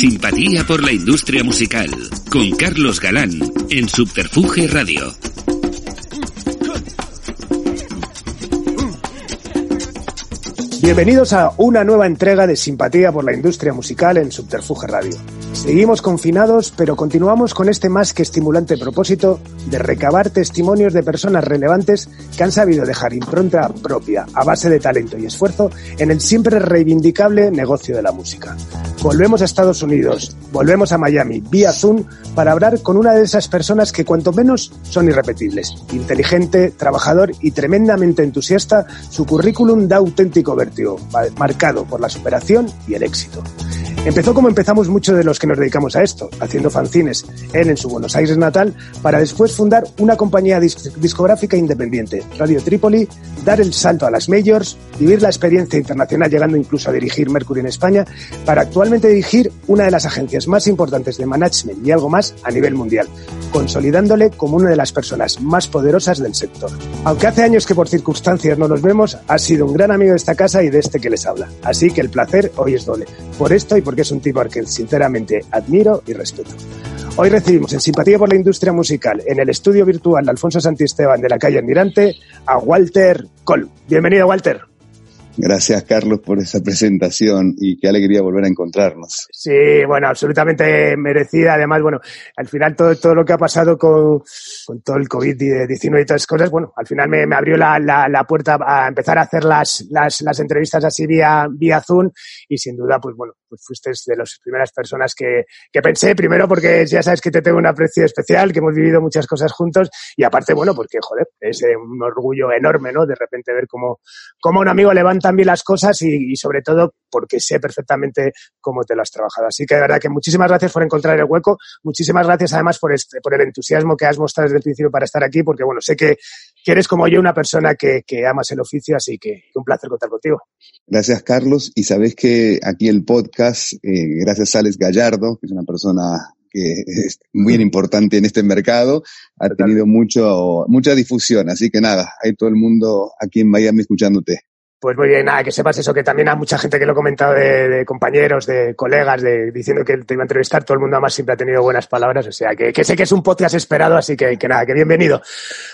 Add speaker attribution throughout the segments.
Speaker 1: Simpatía por la industria musical, con Carlos Galán, en Subterfuge Radio.
Speaker 2: Bienvenidos a una nueva entrega de Simpatía por la industria musical en Subterfuge Radio. Seguimos confinados, pero continuamos con este más que estimulante propósito de recabar testimonios de personas relevantes que han sabido dejar impronta propia a base de talento y esfuerzo en el siempre reivindicable negocio de la música. Volvemos a Estados Unidos, volvemos a Miami, vía Zoom, para hablar con una de esas personas que cuanto menos son irrepetibles. Inteligente, trabajador y tremendamente entusiasta, su currículum da auténtico vértigo, marcado por la superación y el éxito. Empezó como empezamos muchos de los que nos dedicamos a esto, haciendo fanzines, él en su Buenos Aires natal, para después fundar una compañía discográfica independiente, Radio Trípoli, dar el salto a las majors, vivir la experiencia internacional llegando incluso a dirigir Mercury en España, para actualmente dirigir una de las agencias más importantes de management y algo más a nivel mundial, consolidándole como una de las personas más poderosas del sector. Aunque hace años que por circunstancias no nos vemos, ha sido un gran amigo de esta casa y de este que les habla. Así que el placer hoy es doble. Por esto y porque es un tipo al que sinceramente admiro y respeto. Hoy recibimos en Simpatía por la Industria Musical en el estudio virtual de Alfonso Santisteban de la calle Almirante a Walter Col. Bienvenido, Walter.
Speaker 3: Gracias, Carlos, por esa presentación y qué alegría volver a encontrarnos.
Speaker 2: Sí, bueno, absolutamente merecida. Además, bueno, al final todo, todo lo que ha pasado con, con todo el COVID-19 y todas esas cosas, bueno, al final me, me abrió la, la, la, puerta a empezar a hacer las, las, las entrevistas así vía, vía Zoom y sin duda, pues bueno, pues fuiste de las primeras personas que, que pensé, primero porque ya sabes que te tengo un aprecio especial, que hemos vivido muchas cosas juntos y aparte, bueno, porque, joder, es un orgullo enorme, ¿no? De repente ver cómo, cómo un amigo levanta también las cosas y, y, sobre todo porque sé perfectamente cómo te lo has trabajado. Así que de verdad que muchísimas gracias por encontrar el hueco, muchísimas gracias además por, este, por el entusiasmo que has mostrado desde el principio para estar aquí, porque bueno, sé que, que eres como yo una persona que, que amas el oficio, así que, que un placer contar contigo.
Speaker 3: Gracias, Carlos. Y sabes que aquí el podcast, eh, gracias a Alex Gallardo, que es una persona que es muy importante en este mercado, ha tenido mucho, mucha difusión. Así que nada, hay todo el mundo aquí en Miami escuchándote.
Speaker 2: Pues muy bien, nada, que sepas eso, que también hay mucha gente que lo ha comentado de, de compañeros, de colegas, de, diciendo que te iba a entrevistar, todo el mundo además siempre ha tenido buenas palabras, o sea, que, que sé que es un podcast esperado, así que, que, nada, que bienvenido.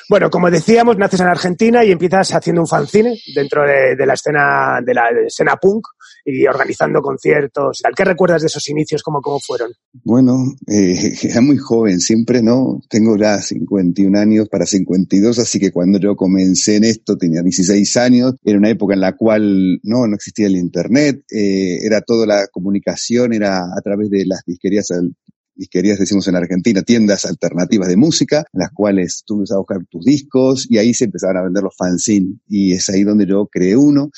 Speaker 2: Bueno, como decíamos, naces en Argentina y empiezas haciendo un fanzine dentro de, de la escena, de la escena punk y organizando conciertos. ¿Qué recuerdas de esos inicios? ¿Cómo, cómo fueron?
Speaker 3: Bueno, eh, era muy joven siempre, ¿no? Tengo ya 51 años para 52, así que cuando yo comencé en esto tenía 16 años, era una época en la cual no, no existía el Internet, eh, era toda la comunicación, era a través de las disquerías disquerías, decimos en Argentina, tiendas alternativas de música, en las cuales tú ibas a buscar tus discos y ahí se empezaban a vender los fanzines. Y es ahí donde yo creé uno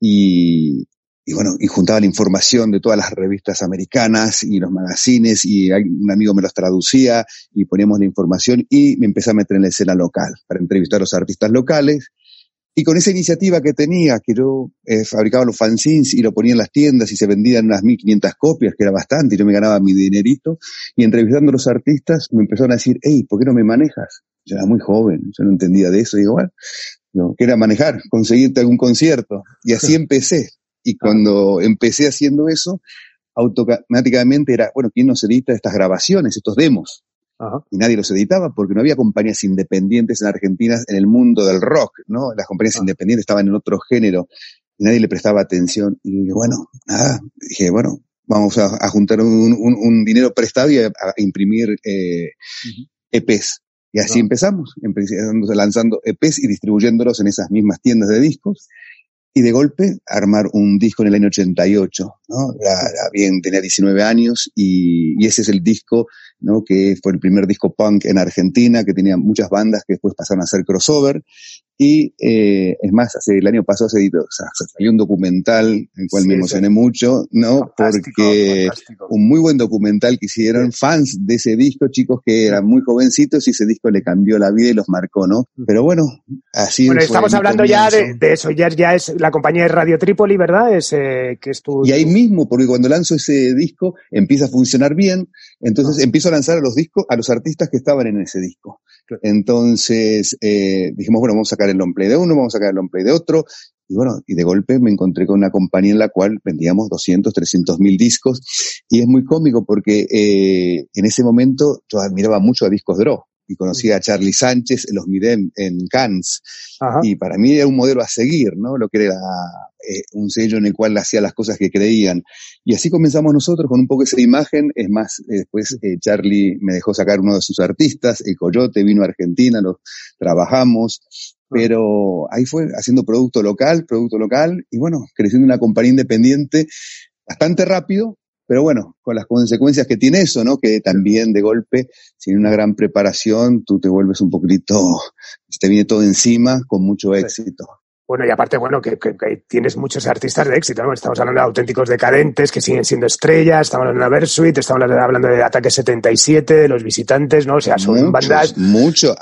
Speaker 3: y, y bueno, y juntaba la información de todas las revistas americanas y los magazines y un amigo me los traducía y poníamos la información y me empecé a meter en la escena local para entrevistar a los artistas locales. Y con esa iniciativa que tenía, que yo eh, fabricaba los fanzines y lo ponía en las tiendas y se vendían unas 1500 copias, que era bastante, y yo me ganaba mi dinerito, y entrevistando a los artistas me empezaron a decir, hey, ¿por qué no me manejas? Yo era muy joven, yo no entendía de eso, digo, bueno, yo, ¿qué era manejar? Conseguirte algún concierto. Y así empecé. Y cuando empecé haciendo eso, automáticamente era, bueno, ¿quién nos edita estas grabaciones, estos demos? Ajá. Y nadie los editaba porque no había compañías independientes en Argentina en el mundo del rock, ¿no? Las compañías Ajá. independientes estaban en otro género y nadie le prestaba atención. Y dije, bueno, nada, dije, bueno, vamos a, a juntar un, un, un, dinero prestado y a, a imprimir eh, uh -huh. EPs. Y así empezamos, empezamos lanzando EPs y distribuyéndolos en esas mismas tiendas de discos y de golpe armar un disco en el año 88, ¿no? Era, era bien, tenía 19 años y, y, ese es el disco, ¿no? Que fue el primer disco punk en Argentina, que tenía muchas bandas que después pasaron a hacer crossover. Y eh, es más, hace el año pasado se, o sea, se salió un documental en el cual sí, me emocioné sí. mucho, ¿no? Fantástico, Porque fantástico. un muy buen documental que hicieron sí. fans de ese disco, chicos que eran muy jovencitos y ese disco le cambió la vida y los marcó, ¿no? Pero bueno, así
Speaker 2: Bueno, estamos hablando ya de, de, eso, ya, ya es la compañía de Radio Trípoli, ¿verdad? Es, eh, que es tu,
Speaker 3: y ahí mismo, porque cuando lanzo ese disco empieza a funcionar bien, entonces ah. empiezo a lanzar a los discos, a los artistas que estaban en ese disco. Entonces eh, dijimos, bueno, vamos a sacar el long play de uno, vamos a sacar el long play de otro, Y bueno, y de golpe me encontré con una compañía en la cual vendíamos 200, 300 mil discos. Y es muy cómico porque eh, en ese momento yo admiraba mucho a Discos Draw y conocí a Charlie Sánchez, los miré en, Cannes, y para mí era un modelo a seguir, ¿no? Lo que era eh, un sello en el cual hacía las cosas que creían. Y así comenzamos nosotros con un poco esa imagen, es más, eh, después eh, Charlie me dejó sacar uno de sus artistas, el Coyote, vino a Argentina, lo trabajamos, pero ahí fue haciendo producto local, producto local, y bueno, creciendo una compañía independiente bastante rápido, pero bueno, con las consecuencias que tiene eso, ¿no? Que también de golpe, sin una gran preparación, tú te vuelves un poquito, te viene todo encima con mucho éxito.
Speaker 2: Bueno, y aparte, bueno, que, tienes muchos artistas de éxito, ¿no? Estamos hablando de auténticos decadentes que siguen siendo estrellas, estamos hablando de Versuit, estamos hablando de Ataque 77, de los visitantes, ¿no? O sea, son bandas.
Speaker 3: Mucho.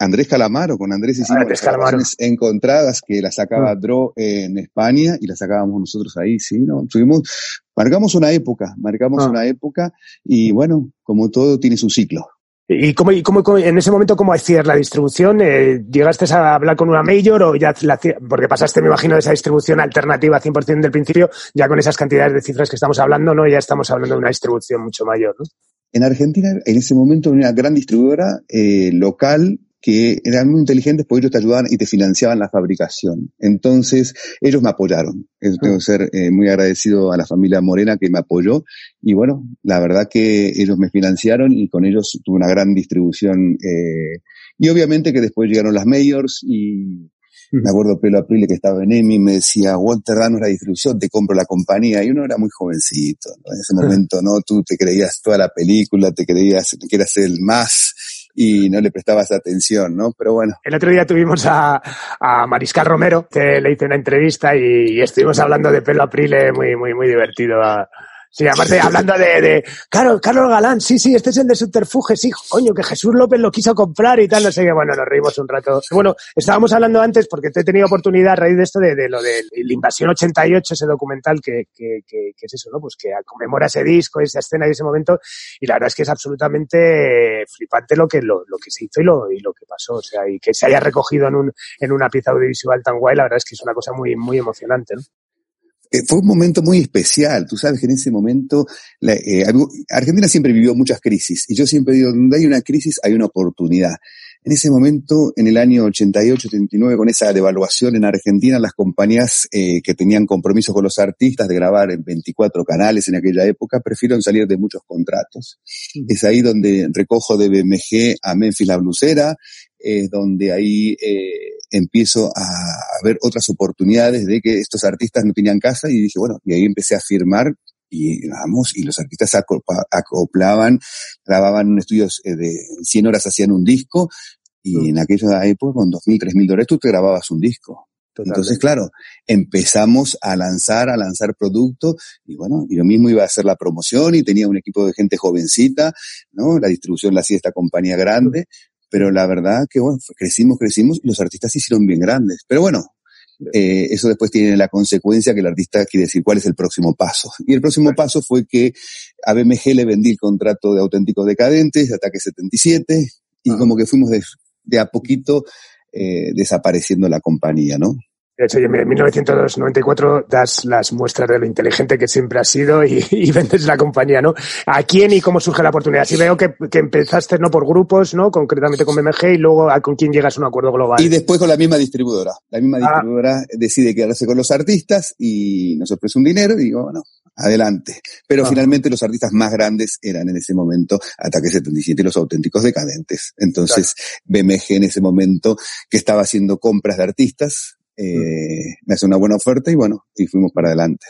Speaker 3: Andrés Calamaro, con Andrés hicimos Andrés encontradas que las sacaba mm. Dro en España y las sacábamos nosotros ahí, sí, ¿no? Tuvimos, marcamos una época, marcamos ah. una época y bueno, como todo tiene su ciclo.
Speaker 2: ¿Y cómo, y cómo, en ese momento cómo hacías la distribución? Eh, ¿Llegaste a hablar con una mayor o ya la, porque pasaste, me imagino, de esa distribución alternativa 100% del principio, ya con esas cantidades de cifras que estamos hablando, ¿no? Ya estamos hablando de una distribución mucho mayor, ¿no?
Speaker 3: En Argentina, en ese momento, una gran distribuidora eh, local que eran muy inteligentes porque ellos te ayudaban y te financiaban la fabricación. Entonces, ellos me apoyaron. Eso tengo que ser eh, muy agradecido a la familia Morena que me apoyó. Y bueno, la verdad que ellos me financiaron y con ellos tuve una gran distribución. Eh, y obviamente que después llegaron las mayors y me acuerdo Pelo Aprile que estaba en EMI me decía, Walter, danos la distribución, te compro la compañía. Y uno era muy jovencito, En ese momento, ¿no? Tú te creías toda la película, te creías que eras el más y no le prestabas atención, ¿no? Pero bueno.
Speaker 2: El otro día tuvimos a, a Mariscal Romero, que le hice una entrevista y, estuvimos hablando de pelo aprile muy, muy, muy divertido. A, Sí, aparte, hablando de, de Carlos, Carlos Galán, sí, sí, este es el de Subterfuge, sí, coño, que Jesús López lo quiso comprar y tal, no sé qué, bueno, nos reímos un rato. Bueno, estábamos hablando antes, porque te he tenido oportunidad a raíz de esto, de, de lo de la Invasión 88, ese documental que, que, que, que, es eso, ¿no? Pues que conmemora ese disco, esa escena y ese momento, y la verdad es que es absolutamente flipante lo que, lo, lo que se hizo y lo, y lo que pasó, o sea, y que se haya recogido en, un, en una pieza audiovisual tan guay, la verdad es que es una cosa muy, muy emocionante, ¿no?
Speaker 3: Eh, fue un momento muy especial. Tú sabes que en ese momento eh, Argentina siempre vivió muchas crisis y yo siempre digo, donde hay una crisis hay una oportunidad. En ese momento, en el año 88-89, con esa devaluación en Argentina, las compañías eh, que tenían compromisos con los artistas de grabar en 24 canales en aquella época, prefirieron salir de muchos contratos. Es ahí donde recojo de BMG a Memphis la Blusera, es donde ahí eh, empiezo a, ver otras oportunidades de que estos artistas no tenían casa y dije, bueno, y ahí empecé a firmar y vamos, y los artistas acoplaban, grababan en estudios eh, de 100 horas hacían un disco y mm. en aquella época con 2.000, 3.000 dólares tú te grababas un disco. Entonces, claro, empezamos a lanzar, a lanzar producto y bueno, y lo mismo iba a hacer la promoción y tenía un equipo de gente jovencita, ¿no? La distribución la hacía esta compañía grande, pero la verdad que bueno, crecimos, crecimos y los artistas se hicieron bien grandes. Pero bueno, eh, eso después tiene la consecuencia que el artista quiere decir cuál es el próximo paso. Y el próximo paso fue que a BMG le vendí el contrato de Auténticos Decadentes, de Ataque 77, y como que fuimos de, a poquito eh, desapareciendo la compañía, ¿no?
Speaker 2: De hecho, en 1994 das las muestras de lo inteligente que siempre has sido y, vendes la compañía, ¿no? ¿A quién y cómo surge la oportunidad? Si veo que, empezaste, ¿no? Por grupos, ¿no? Concretamente con BMG y luego a, con quién llegas a un acuerdo global.
Speaker 3: Y después con la misma distribuidora. La misma ah. distribuidora decide quedarse con los artistas y nos ofrece un dinero y digo, bueno, adelante. Pero ah. finalmente los artistas más grandes eran en ese momento Ataque 77 y los auténticos decadentes. Entonces, BMG en ese momento que estaba haciendo compras de artistas, eh, me hace una buena oferta y bueno, y fuimos para adelante.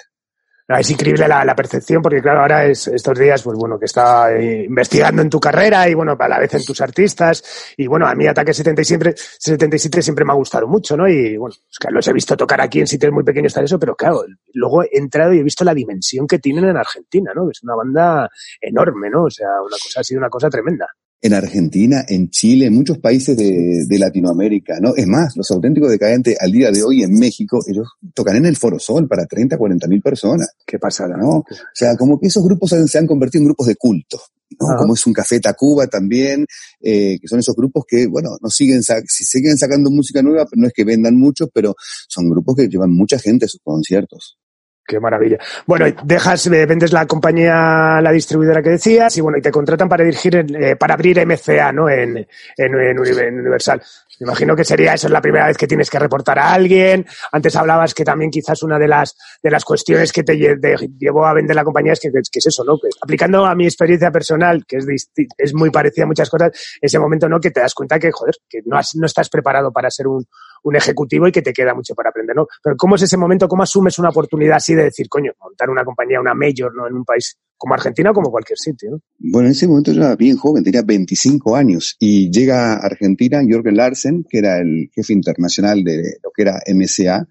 Speaker 2: es increíble la, percepción porque claro, ahora es estos días, pues bueno, que está eh, investigando en tu carrera y bueno, a la vez en tus artistas y bueno, a mí Ataque 77, 77 siempre me ha gustado mucho, ¿no? Y bueno, es que los he visto tocar aquí en sitios muy pequeños tal eso, pero claro, luego he entrado y he visto la dimensión que tienen en Argentina, ¿no? Es una banda enorme, ¿no? O sea, una cosa ha sido una cosa tremenda
Speaker 3: en Argentina, en Chile, en muchos países de, Latinoamérica, ¿no? Es más, los auténticos decadentes al día de hoy en México, ellos tocan en el Foro Sol para 30, 40 mil personas.
Speaker 2: ¿Qué pasará?
Speaker 3: ¿No? O sea, como que esos grupos se han convertido en grupos de culto. ¿no? Como es un Café Tacuba también, eh, que son esos grupos que, bueno, no siguen, si siguen sacando música nueva, no es que vendan mucho, pero son grupos que llevan mucha gente a sus conciertos.
Speaker 2: Qué maravilla. Bueno, dejas, eh, vendes la compañía, la distribuidora que decías, y bueno, y te contratan para dirigir, eh, para abrir MCA, ¿no? En, en, en, Universal. Me imagino que sería eso, es la primera vez que tienes que reportar a alguien. Antes hablabas que también quizás una de las, de las cuestiones que te llevó a vender la compañía es que, es eso, ¿no? aplicando a mi experiencia personal, que es, es muy parecida a muchas cosas, ese momento, ¿no? Que te das cuenta que, joder, que no, has, no estás preparado para ser un, un ejecutivo y que te queda mucho para aprender, ¿no? Pero ¿cómo es ese momento? ¿Cómo asumes una oportunidad así de decir, coño, montar una compañía, una mayor, ¿no? En un país como Argentina o como cualquier sitio, ¿no?
Speaker 3: Bueno, en ese momento yo era bien joven, tenía 25 años y llega a Argentina Jorgen Larsen, que era el jefe internacional de lo que era MSA,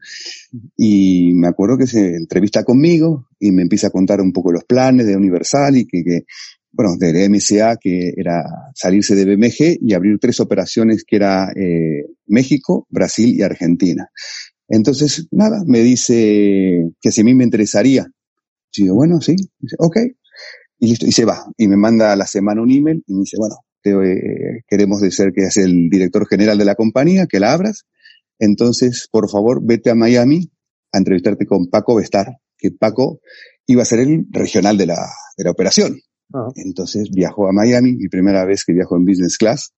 Speaker 3: y me acuerdo que se entrevista conmigo y me empieza a contar un poco los planes de Universal y que, que bueno, de MSA, que era salirse de BMG y abrir tres operaciones que era eh, México, Brasil y Argentina. Entonces, nada, me dice que si a mí me interesaría. Y bueno, sí, dice, ok. Y listo, y se va. Y me manda a la semana un email y me dice, bueno, te, eh, queremos decir que es el director general de la compañía, que la abras. Entonces, por favor, vete a Miami a entrevistarte con Paco Bestar, que Paco iba a ser el regional de la, de la operación. Ah. Entonces viajó a Miami, mi primera vez que viajo en business class.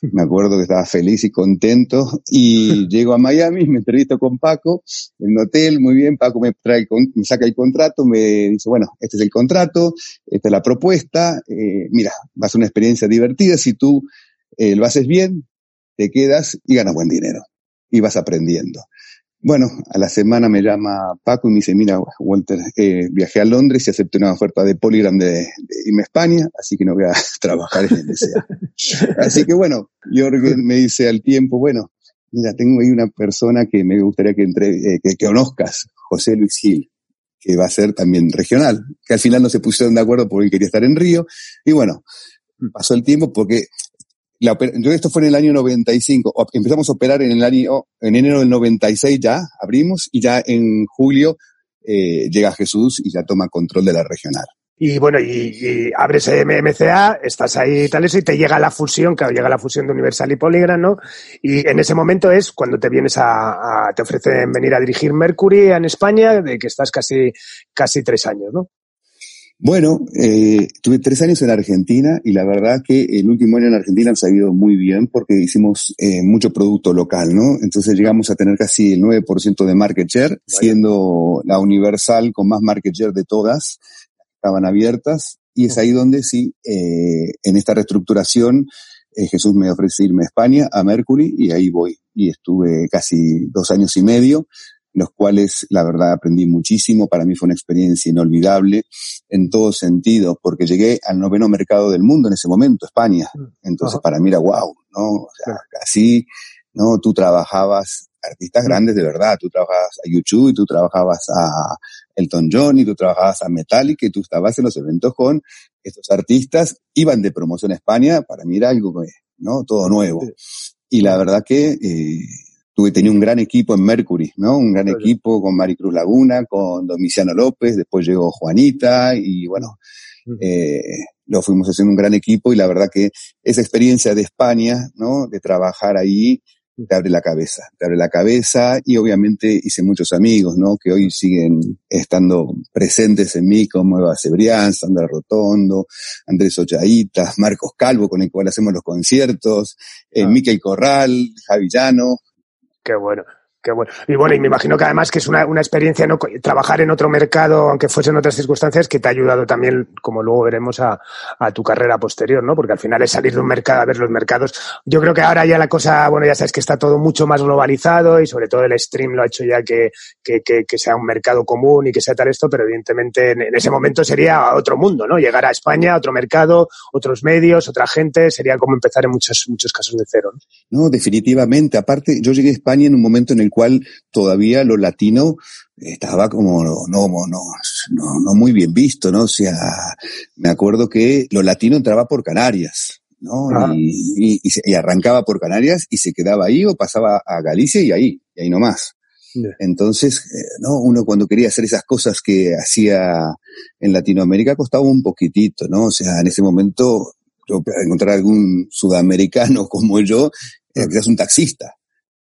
Speaker 3: Me acuerdo que estaba feliz y contento y llego a Miami, me entrevisto con Paco en un hotel, muy bien, Paco me trae, me saca el contrato, me dice, bueno, este es el contrato, esta es la propuesta, eh, mira, va a ser una experiencia divertida, si tú eh, lo haces bien, te quedas y ganas buen dinero y vas aprendiendo. Bueno, a la semana me llama Paco y me dice, mira, Walter, eh, viajé a Londres y acepté una oferta de Polygram de, irme a España, así que no voy a trabajar en el MSA. así que bueno, Jorgen me dice al tiempo, bueno, mira, tengo ahí una persona que me gustaría que, entre, eh, que, que conozcas, José Luis Gil, que va a ser también regional, que al final no se pusieron de acuerdo porque él quería estar en Río, y bueno, pasó el tiempo porque la, esto fue en el año 95. Empezamos a operar en el año, en enero del 96 ya, abrimos y ya en julio eh, llega Jesús y ya toma control de la regional.
Speaker 2: Y bueno, y, abres MCA, estás ahí tal eso y te llega la fusión, claro, llega la fusión de Universal y Polygram, ¿no? Y en ese momento es cuando te vienes a, te ofrecen venir a dirigir Mercury en España, de que estás casi, casi tres años, ¿no?
Speaker 3: Bueno, eh, tuve tres años en Argentina y la verdad que el último año en Argentina nos ha ido muy bien porque hicimos eh, mucho producto local, ¿no? Entonces llegamos a tener casi el 9% de market share, siendo la universal con más market share de todas, estaban abiertas y es ahí donde sí, eh, en esta reestructuración, eh, Jesús me ofrece irme a España, a Mercury y ahí voy. Y estuve casi dos años y medio los cuales la verdad aprendí muchísimo. Para mí fue una experiencia inolvidable en todos sentidos, porque llegué al noveno mercado del mundo en ese momento, España. Mm. Entonces para mí era wow, ¿no? O sea, así, ¿no? Tú trabajabas artistas mm. grandes de verdad, tú trabajabas a YouTube y tú trabajabas a Elton John y tú trabajabas a Metallica y tú estabas en los eventos con estos artistas, iban de promoción a España, para mí era algo, ¿no? Todo nuevo. Y la verdad que eh, tuve, tenía un gran equipo en Mercury, ¿no? Un gran equipo con Maricruz Laguna, con Domiciano López, después llegó Juanita y bueno, eh, lo fuimos haciendo un gran equipo y la verdad que esa experiencia de España, ¿no? De trabajar ahí, te abre la cabeza, te abre la cabeza y obviamente hice muchos amigos, ¿no? Que hoy siguen estando presentes en mí, como Eva Cebrián, Sandra Rotondo, Andrés Ochaíta, Marcos Calvo, con el cual hacemos los conciertos, eh, ah. Miquel Corral, Javi Llano,
Speaker 2: Qué bueno. Y bueno, y me imagino que además que es una, una experiencia. Trabajar en otro mercado, aunque fuese en otras circunstancias, que te ha ayudado también, como luego veremos, a, tu carrera posterior, ¿no? Porque al final es salir de un mercado a ver los mercados. Yo creo que ahora ya la cosa, bueno, ya sabes que está todo mucho más globalizado y sobre todo el stream lo ha hecho ya que, que, que, sea un mercado común y que sea tal esto, pero evidentemente en, ese momento sería otro mundo, ¿no? Llegar a España, otro mercado, otros medios, otra gente, sería como empezar en muchos, muchos casos de cero,
Speaker 3: ¿no? No, definitivamente. Aparte, yo llegué a España en un momento en el cual todavía lo latino estaba como no, no, no, no muy bien visto, ¿no? O sea, me acuerdo que lo latino entraba por Canarias, ¿no? Y, y, arrancaba por Canarias y se quedaba ahí o pasaba a Galicia y ahí, y ahí nomás. Entonces, eh, ¿no? Uno cuando quería hacer esas cosas que hacía en Latinoamérica costaba un poquitito, ¿no? O sea, en ese momento, yo, para encontrar algún sudamericano como yo, era quizás un taxista.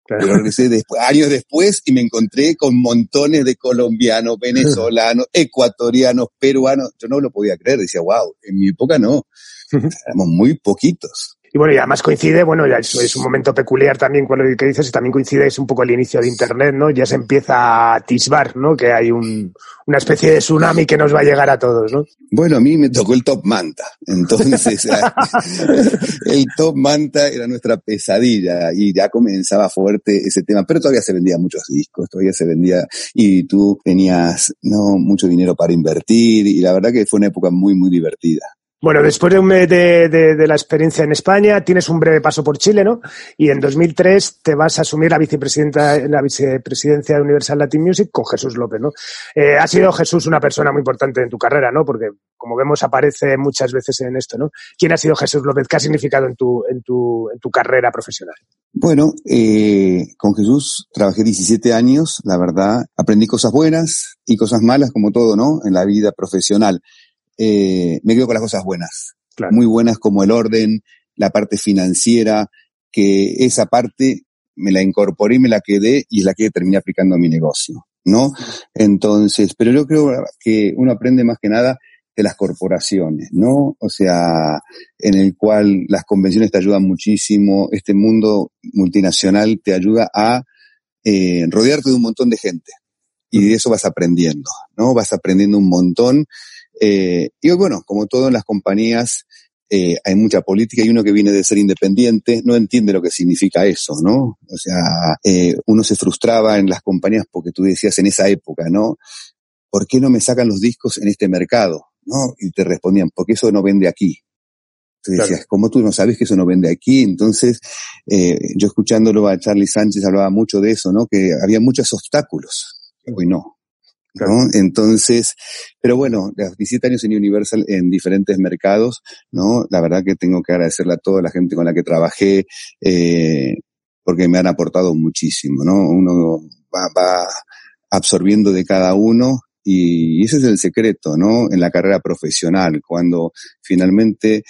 Speaker 3: Pero regresé después, años después y me encontré con montones de colombianos, venezolanos, ecuatorianos, peruanos. Yo no lo podía creer. Decía, wow, en mi época no. Éramos muy poquitos.
Speaker 2: Y bueno, y además coincide, bueno, ya es, un momento peculiar también con lo que dices, y también coincide, es un poco el inicio de Internet, ¿no? Ya se empieza a atisbar, ¿no? Que hay un, una especie de tsunami que nos va a llegar a todos, ¿no?
Speaker 3: Bueno, a mí me tocó el Top Manta. Entonces, el Top Manta era nuestra pesadilla y ya comenzaba fuerte ese tema, pero todavía se vendían muchos discos, todavía se vendía y tú tenías, no, mucho dinero para invertir y la verdad que fue una época muy, muy divertida.
Speaker 2: Bueno, después de, un, de, de, la experiencia en España, tienes un breve paso por Chile, ¿no? Y en 2003 te vas a asumir la vicepresidenta, la vicepresidencia de Universal Latin Music con Jesús López, ¿no? Eh, ha sido Jesús una persona muy importante en tu carrera, ¿no? Porque, como vemos, aparece muchas veces en esto, ¿no? ¿Quién ha sido Jesús López? ¿Qué ha significado en tu, en tu, en tu carrera profesional?
Speaker 3: Bueno, eh, con Jesús trabajé 17 años, la verdad. Aprendí cosas buenas y cosas malas, como todo, ¿no? En la vida profesional eh, me quedo con las cosas buenas. Muy buenas como el orden, la parte financiera, que esa parte me la incorporé y me la quedé y es la que terminé aplicando a mi negocio, ¿no? Entonces, pero yo creo que uno aprende más que nada de las corporaciones, ¿no? O sea, en el cual las convenciones te ayudan muchísimo, este mundo multinacional te ayuda a eh, rodearte de un montón de gente y de eso vas aprendiendo, ¿no? Vas aprendiendo un montón eh, y bueno, como todo en las compañías, eh, hay mucha política y uno que viene de ser independiente no entiende lo que significa eso, ¿no? O sea, eh, uno se frustraba en las compañías porque tú decías en esa época, ¿no? ¿Por qué no me sacan los discos en este mercado? ¿No? Y te respondían, porque eso no vende aquí. Tú decías, ¿cómo tú no sabes que eso no vende aquí? Entonces, eh, yo escuchándolo a Charlie Sánchez hablaba mucho de eso, ¿no? Que había muchos obstáculos. Hoy no. ¿No? Entonces, pero bueno, 17 años en Universal en diferentes mercados, ¿no? La verdad que tengo que agradecerle a toda la gente con la que trabajé, eh, porque me han aportado muchísimo, ¿no? Uno va, va absorbiendo de cada uno y ese es el secreto, ¿no? En la carrera profesional, cuando finalmente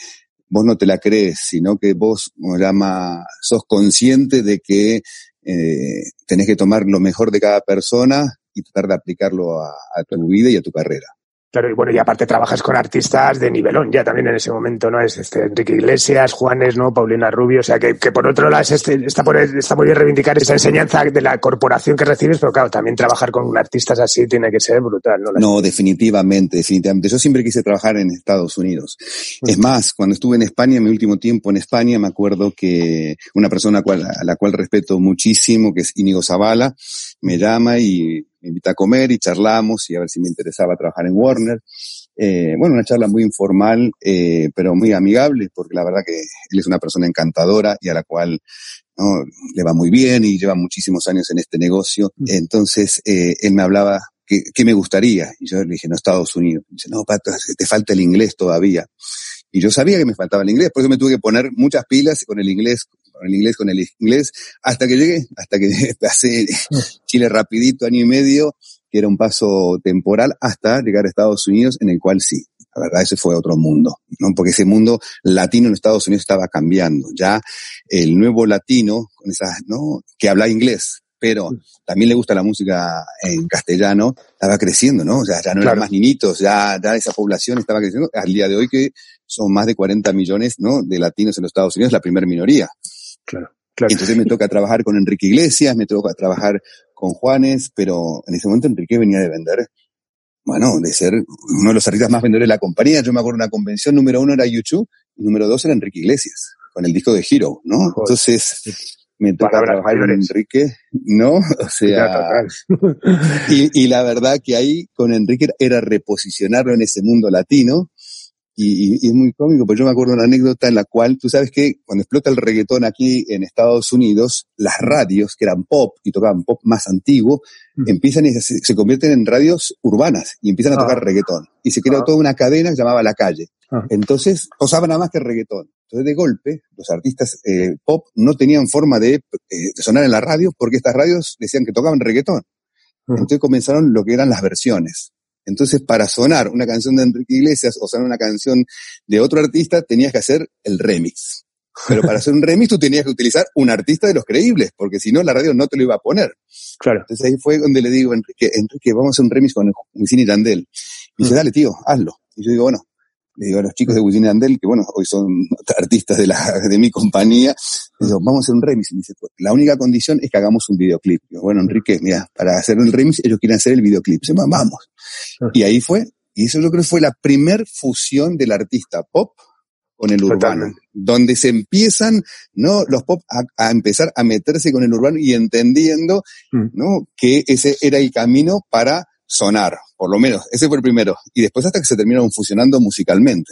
Speaker 3: vos no te la crees, sino que vos, como llama, sos consciente de que eh, tenés que tomar lo mejor de cada persona y tratar de aplicarlo a, tu vida y a tu carrera.
Speaker 2: Claro, y bueno, y aparte trabajas con artistas de nivelón ya también en ese momento, ¿no? Es este Enrique Iglesias, Juanes, ¿no? Paulina Rubio, o sea que, que por otro lado este, está, por, está muy bien reivindicar esa enseñanza de la corporación que recibes, pero claro, también trabajar con artistas así tiene que ser brutal, ¿no?
Speaker 3: No, definitivamente, definitivamente. Yo siempre quise trabajar en Estados Unidos. Mm. Es más, cuando estuve en España, en mi último tiempo en España, me acuerdo que una persona a la cual respeto muchísimo, que es Íñigo Zavala, me llama y me invita a comer y charlamos y a ver si me interesaba trabajar en Warner. Eh, bueno, una charla muy informal, eh, pero muy amigable, porque la verdad que él es una persona encantadora y a la cual ¿no? le va muy bien y lleva muchísimos años en este negocio. Mm. Entonces, eh, él me hablaba ¿qué, ¿qué, me gustaría? Y yo le dije, no, Estados Unidos. Y dice, no, Pato, te falta el inglés todavía. Y yo sabía que me faltaba el inglés, por eso me tuve que poner muchas pilas con el inglés, con el inglés, con el inglés, hasta que llegué, hasta que pasé Chile rapidito, año y medio, que era un paso temporal, hasta llegar a Estados Unidos, en el cual sí, la verdad, ese fue otro mundo, ¿no? Porque ese mundo latino en Estados Unidos estaba cambiando. Ya el nuevo latino, con esas, ¿no? Que habla inglés, pero también le gusta la música en castellano, estaba creciendo, ¿no? O sea, ya no eran más niñitos, ya, ya esa población estaba creciendo. Al día de hoy que son más de 40 millones, ¿no? De latinos en los Estados Unidos, la primera minoría.
Speaker 2: Claro. Claro.
Speaker 3: Entonces me toca trabajar con Enrique Iglesias, me toca trabajar con Juanes, pero en ese momento Enrique venía de vender, bueno, de ser uno de los artistas más vendedores de la compañía. Yo me acuerdo una convención, número uno era YouTube y número dos era Enrique Iglesias, con el disco de Hero, ¿no? Entonces, me toca trabajar con Enrique, ¿no? O sea, y, y, la verdad que ahí con Enrique era reposicionarlo en ese mundo latino, y, y, es muy cómico, porque yo me acuerdo de una anécdota en la cual, tú sabes que cuando explota el reggaetón aquí en Estados Unidos, las radios, que eran pop y tocaban pop más antiguo, mm. empiezan y se, se, convierten en radios urbanas y empiezan a tocar ah. reggaetón. Y se creó ah. toda una cadena que llamaba La Calle. Ah. Entonces, usaban nada más que reggaetón. Entonces, de golpe, los artistas eh, pop no tenían forma de, eh, de sonar en la radio porque estas radios decían que tocaban reggaetón. Entonces comenzaron lo que eran las versiones. Entonces, para sonar una canción de Enrique Iglesias o sonar una canción de otro artista, tenías que hacer el remix. Pero para hacer un remix tú tenías que utilizar un artista de los creíbles, porque si no, la radio no te lo iba a poner.
Speaker 2: Claro.
Speaker 3: Entonces ahí fue donde le digo a Enrique, Enrique, vamos a hacer un remix con Wisin y Tandel. Y dice, dale, tío, hazlo. Y yo digo, bueno, le digo a los chicos de Wisin y Tandel, que bueno, hoy son artistas de, la, de mi compañía, digo, vamos a hacer un remix. Y me dice, la única condición es que hagamos un videoclip. Digo, bueno, Enrique, mira, para hacer el remix ellos quieren hacer el videoclip. Dice, vamos. Y ahí fue, y eso yo creo que fue la primer fusión del artista pop con el urbano, donde se empiezan, ¿no? Los pop a, a, empezar a meterse con el urbano y entendiendo, mm. ¿no? Que ese era el camino para sonar, por lo menos. Ese fue el primero. Y después hasta que se terminaron fusionando musicalmente.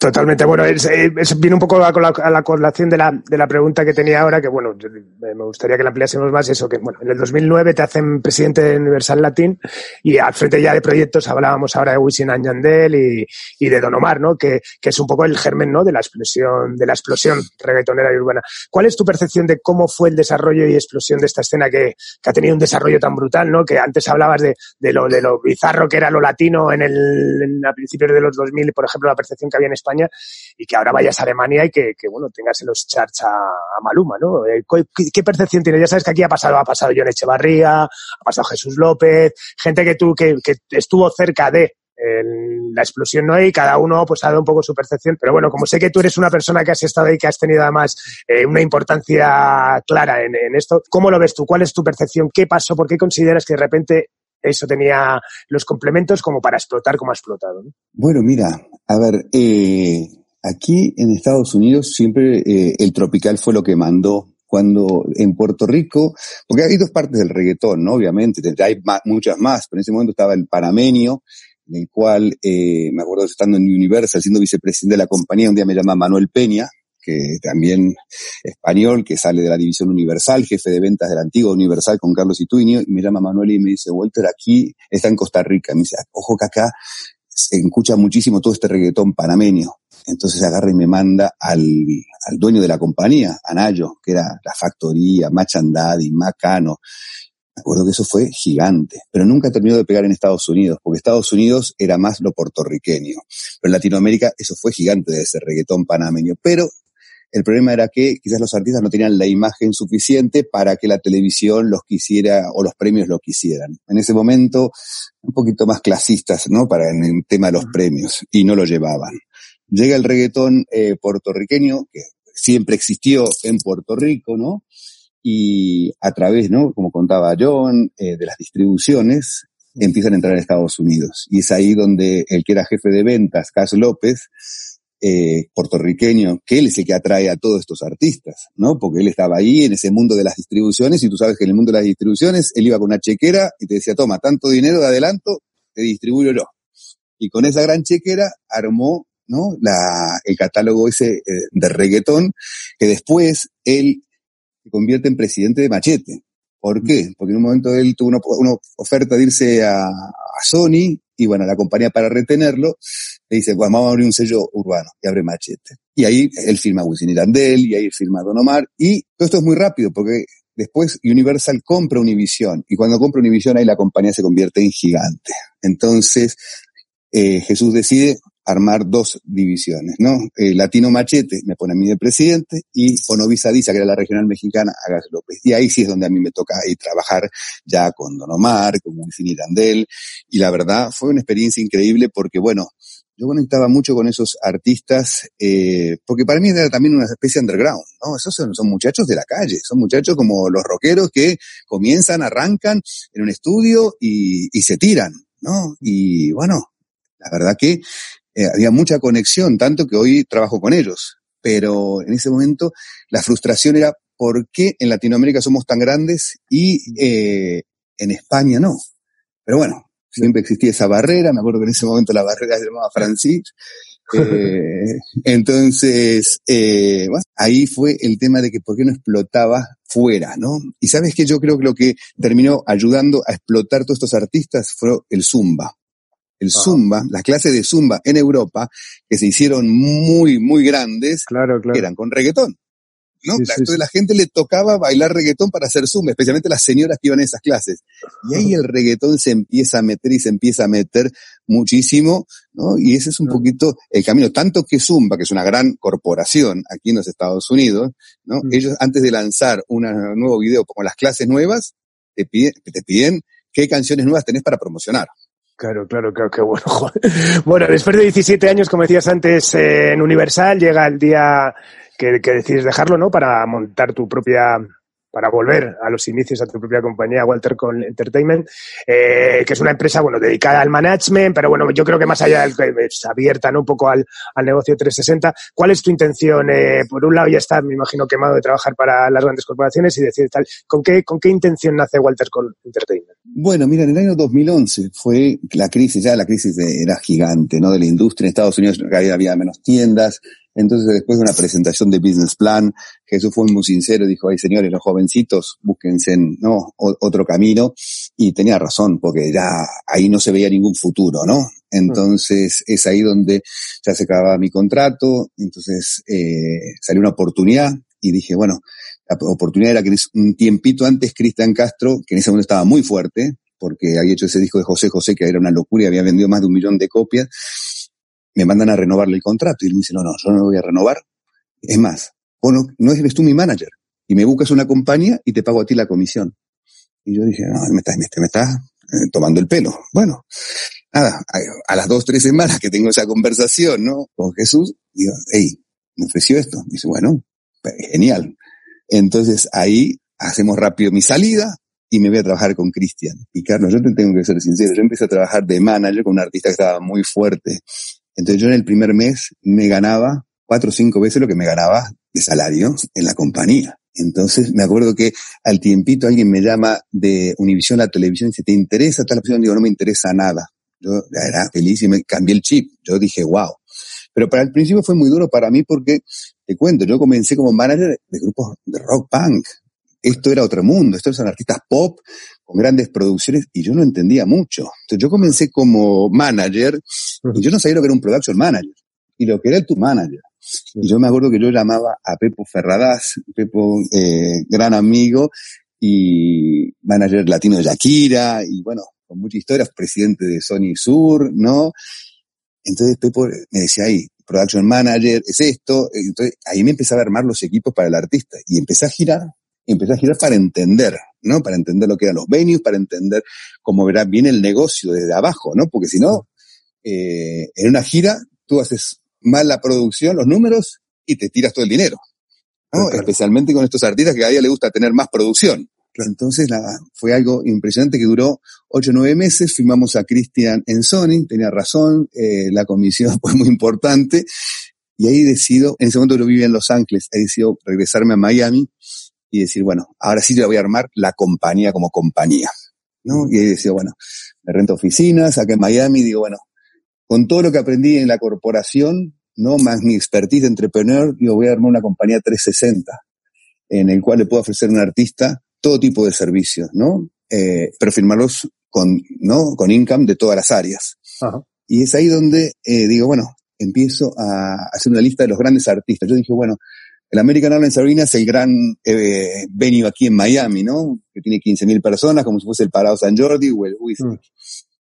Speaker 2: Totalmente. Bueno, es, es, viene un poco a la, colación de la, de la pregunta que tenía ahora, que bueno, me gustaría que la ampliásemos más eso, que bueno, en el 2009 te hacen presidente de Universal Latin y al frente ya de proyectos hablábamos ahora de Wisin Yandel y, y de Don Omar, ¿no? Que, que es un poco el germen, ¿no? De la explosión, de la explosión reggaetonera y urbana. ¿Cuál es tu percepción de cómo fue el desarrollo y explosión de esta escena que, que ha tenido un desarrollo tan brutal, ¿no? Que antes hablabas de, de, lo, de lo bizarro que era lo latino en el, en, a principios de los 2000, por ejemplo, la percepción que había en España y que ahora vayas a Alemania y que, que bueno, tengas en los charts a, Maluma, ¿no? Eh, ¿Qué, ¿Qué, percepción tienes? Ya sabes que aquí ha pasado, ha pasado John Echevarría, ha pasado Jesús López, gente que tú, que, que estuvo cerca de la explosión no y cada uno pues ha dado un poco su percepción, pero bueno, como sé que tú eres una persona que has estado ahí, que has tenido además eh, una importancia clara en, en, esto, ¿cómo lo ves tú? ¿Cuál es tu percepción? ¿Qué pasó? ¿Por qué consideras que de repente eso tenía los complementos como para explotar como ha explotado. ¿no?
Speaker 3: Bueno, mira, a ver, eh, aquí en Estados Unidos siempre eh, el tropical fue lo que mandó. Cuando en Puerto Rico, porque hay dos partes del reggaetón, ¿no? Obviamente, hay muchas más, pero en ese momento estaba el panameño, en el cual, eh, me acuerdo estando en Universal, siendo vicepresidente de la compañía, un día me llama Manuel Peña, que también español, que sale de la división Universal, jefe de ventas de la antigua Universal con Carlos Ituño, y me llama Manuel y me dice, Walter, aquí está en Costa Rica. Me dice, ojo que acá se escucha muchísimo todo este reggaetón panameño. Entonces agarra y me manda al, al dueño de la compañía, Anayo, que era la factoría, Machandadi, Macano. Me acuerdo que eso fue gigante, pero nunca terminó de pegar en Estados Unidos, porque Estados Unidos era más lo puertorriqueño. Pero en Latinoamérica eso fue gigante de ese reggaetón panameño. Pero el problema era que quizás los artistas no tenían la imagen suficiente para que la televisión los quisiera o los premios lo quisieran. En ese momento, un poquito más clasistas, ¿no? Para en el tema de los premios, y no lo llevaban. Llega el reggaetón eh, puertorriqueño, que siempre existió en Puerto Rico, ¿no? Y a través, ¿no? Como contaba John, eh, de las distribuciones, empiezan a entrar en Estados Unidos. Y es ahí donde el que era jefe de ventas, Cas López, eh, puertorriqueño, que él es el que atrae a todos estos artistas, ¿no? Porque él estaba ahí en ese mundo de las distribuciones y tú sabes que en el mundo de las distribuciones él iba con una chequera y te decía, toma, tanto dinero de adelanto, te distribuyo yo. Y con esa gran chequera armó, ¿no? La, el catálogo ese eh, de reggaetón que después él se convierte en presidente de Machete. ¿Por qué? Porque en un momento él tuvo una, una oferta de irse a, a Sony y bueno, la compañía para retenerlo le dice, bueno, vamos a abrir un sello urbano y abre Machete. Y ahí él firma Wisin y Landel y ahí firma Don Omar y todo esto es muy rápido porque después Universal compra Univision y cuando compra Univision ahí la compañía se convierte en gigante. Entonces eh, Jesús decide armar dos divisiones, ¿no? Eh, Latino Machete me pone a mí de presidente y Onovisa Diza, que era la regional mexicana, a Gas López. Y ahí sí es donde a mí me toca ahí trabajar ya con Don Omar, con Wisin y Landel. Y la verdad fue una experiencia increíble porque, bueno, yo conectaba mucho con esos artistas, eh, porque para mí era también una especie de underground, ¿no? Esos son, son, muchachos de la calle, son muchachos como los rockeros que comienzan, arrancan en un estudio y, y se tiran, ¿no? Y bueno, la verdad que eh, había mucha conexión, tanto que hoy trabajo con ellos. Pero en ese momento la frustración era por qué en Latinoamérica somos tan grandes y eh, en España no. Pero bueno, siempre existía esa barrera, me acuerdo que en ese momento la barrera se llamaba Francis. Eh, entonces, eh, bueno, ahí fue el tema de que por qué no explotaba fuera, ¿no? Y sabes que yo creo que lo que terminó ayudando a explotar todos estos artistas fue el Zumba. El. Zumba, las clases de Zumba en Europa, que se hicieron muy, muy grandes,
Speaker 2: claro, claro.
Speaker 3: eran con reggaetón. ¿no? Entonces la gente le tocaba bailar reggaetón para hacer zumba, especialmente las señoras que iban a esas clases. Y ahí el reggaetón se empieza a meter y se empieza a meter muchísimo, ¿no? Y ese es un poquito el camino. Tanto que Zumba, que es una gran corporación aquí en los Estados Unidos, ¿no? Mm. Ellos antes de lanzar un nuevo video como las clases nuevas, te piden, te piden qué canciones nuevas tenés para promocionar.
Speaker 2: Claro, claro, claro, qué bueno. Bueno, después de 17 años, como decías antes, en Universal, llega el día que, que decides dejarlo, ¿no? Para montar tu propia para volver a los inicios a tu propia compañía, Walter con Entertainment, eh, que es una empresa, bueno, dedicada al management, pero bueno, yo creo que más allá del que es abierta, ¿no? Un poco al, al negocio 360. ¿Cuál es tu intención? Eh, por un lado ya está, me imagino, quemado de trabajar para las grandes corporaciones y decir tal, ¿con qué, con qué intención nace Walter con Entertainment?
Speaker 3: Bueno, mira, en el año 2011 fue la crisis, ya la crisis era gigante, ¿no? De la industria en Estados Unidos, había menos tiendas, entonces, después de una presentación de business plan, Jesús fue muy sincero, dijo, ay señores, los jovencitos, búsquense ¿no? otro camino. Y tenía razón, porque ya ahí no se veía ningún futuro, ¿no? Entonces, es ahí donde ya se acababa mi contrato, entonces eh, salió una oportunidad y dije, bueno, la oportunidad era que un tiempito antes Cristian Castro, que en ese momento estaba muy fuerte, porque había hecho ese disco de José José, que era una locura y había vendido más de un millón de copias, me mandan a renovarle el contrato. Y él me dice, no, no, yo no lo voy a renovar. Es más, bueno, no eres tú mi manager. Y me buscas una compañía y te pago a ti la comisión. Y yo dije, no, me estás, me, estás eh, tomando el pelo. Bueno, nada, a, las dos, tres semanas que tengo esa conversación, ¿no? Con Jesús, digo, hey, me ofreció esto. Y dice, bueno, genial. Entonces ahí hacemos rápido mi salida y me voy a trabajar con Cristian. Y Carlos, yo te tengo que ser sincero, yo empecé a trabajar de manager con un artista que estaba muy fuerte entonces yo en el primer mes me ganaba cuatro o cinco veces lo que me ganaba de salario en la compañía. Entonces me acuerdo que al tiempito alguien me llama de Univision la televisión y dice, ¿te interesa tal opción? Digo, no me interesa nada. Yo era feliz y me cambié el chip. Yo dije, wow. Pero para el principio fue muy duro para mí porque, te cuento, yo comencé como manager de grupos de rock punk. Esto era otro mundo, estos eran artistas pop con grandes producciones y yo no entendía mucho. Entonces yo comencé como manager y yo no sabía lo que era un production manager y lo que era el tour manager. Y yo me acuerdo que yo llamaba a Pepo Ferradas, Pepo, eh, gran amigo y manager latino de Shakira y bueno, con muchas historias, presidente de Sony Sur, ¿no? Entonces Pepo me decía ahí, production manager, es esto. Entonces ahí me empezaba a armar los equipos para el artista y empecé a girar empecé a girar para entender, ¿no? Para entender lo que eran los venues, para entender cómo verá bien el negocio desde abajo, ¿no? Porque si no, eh, en una gira tú haces mal la producción, los números y te tiras todo el dinero. ¿no? Especialmente con estos artistas que a ella le gusta tener más producción. Entonces, nada, fue algo impresionante que duró ocho o nueve meses. Firmamos a Christian en Sony, tenía razón, eh, la comisión fue muy importante. Y ahí decido, en ese momento yo vivía en Los Ángeles, he decidido regresarme a Miami y decir, bueno, ahora sí yo voy a armar la compañía como compañía, ¿no? Y ahí decía, bueno, me rento oficinas acá en Miami, digo, bueno, con todo lo que aprendí en la corporación, ¿no? Más mi expertise de entrepreneur, digo, voy a armar una compañía 360, en el cual le puedo ofrecer a un artista todo tipo de servicios, ¿no? Eh, pero firmarlos con, ¿no? Con income de todas las áreas. Y es ahí donde eh, digo, bueno, empiezo a hacer una lista de los grandes artistas. Yo dije, bueno, el American Airlines Arena es el gran eh, venue aquí en Miami, ¿no? Que tiene 15.000 personas, como si fuese el Parado San Jordi o el Whisky. Mm.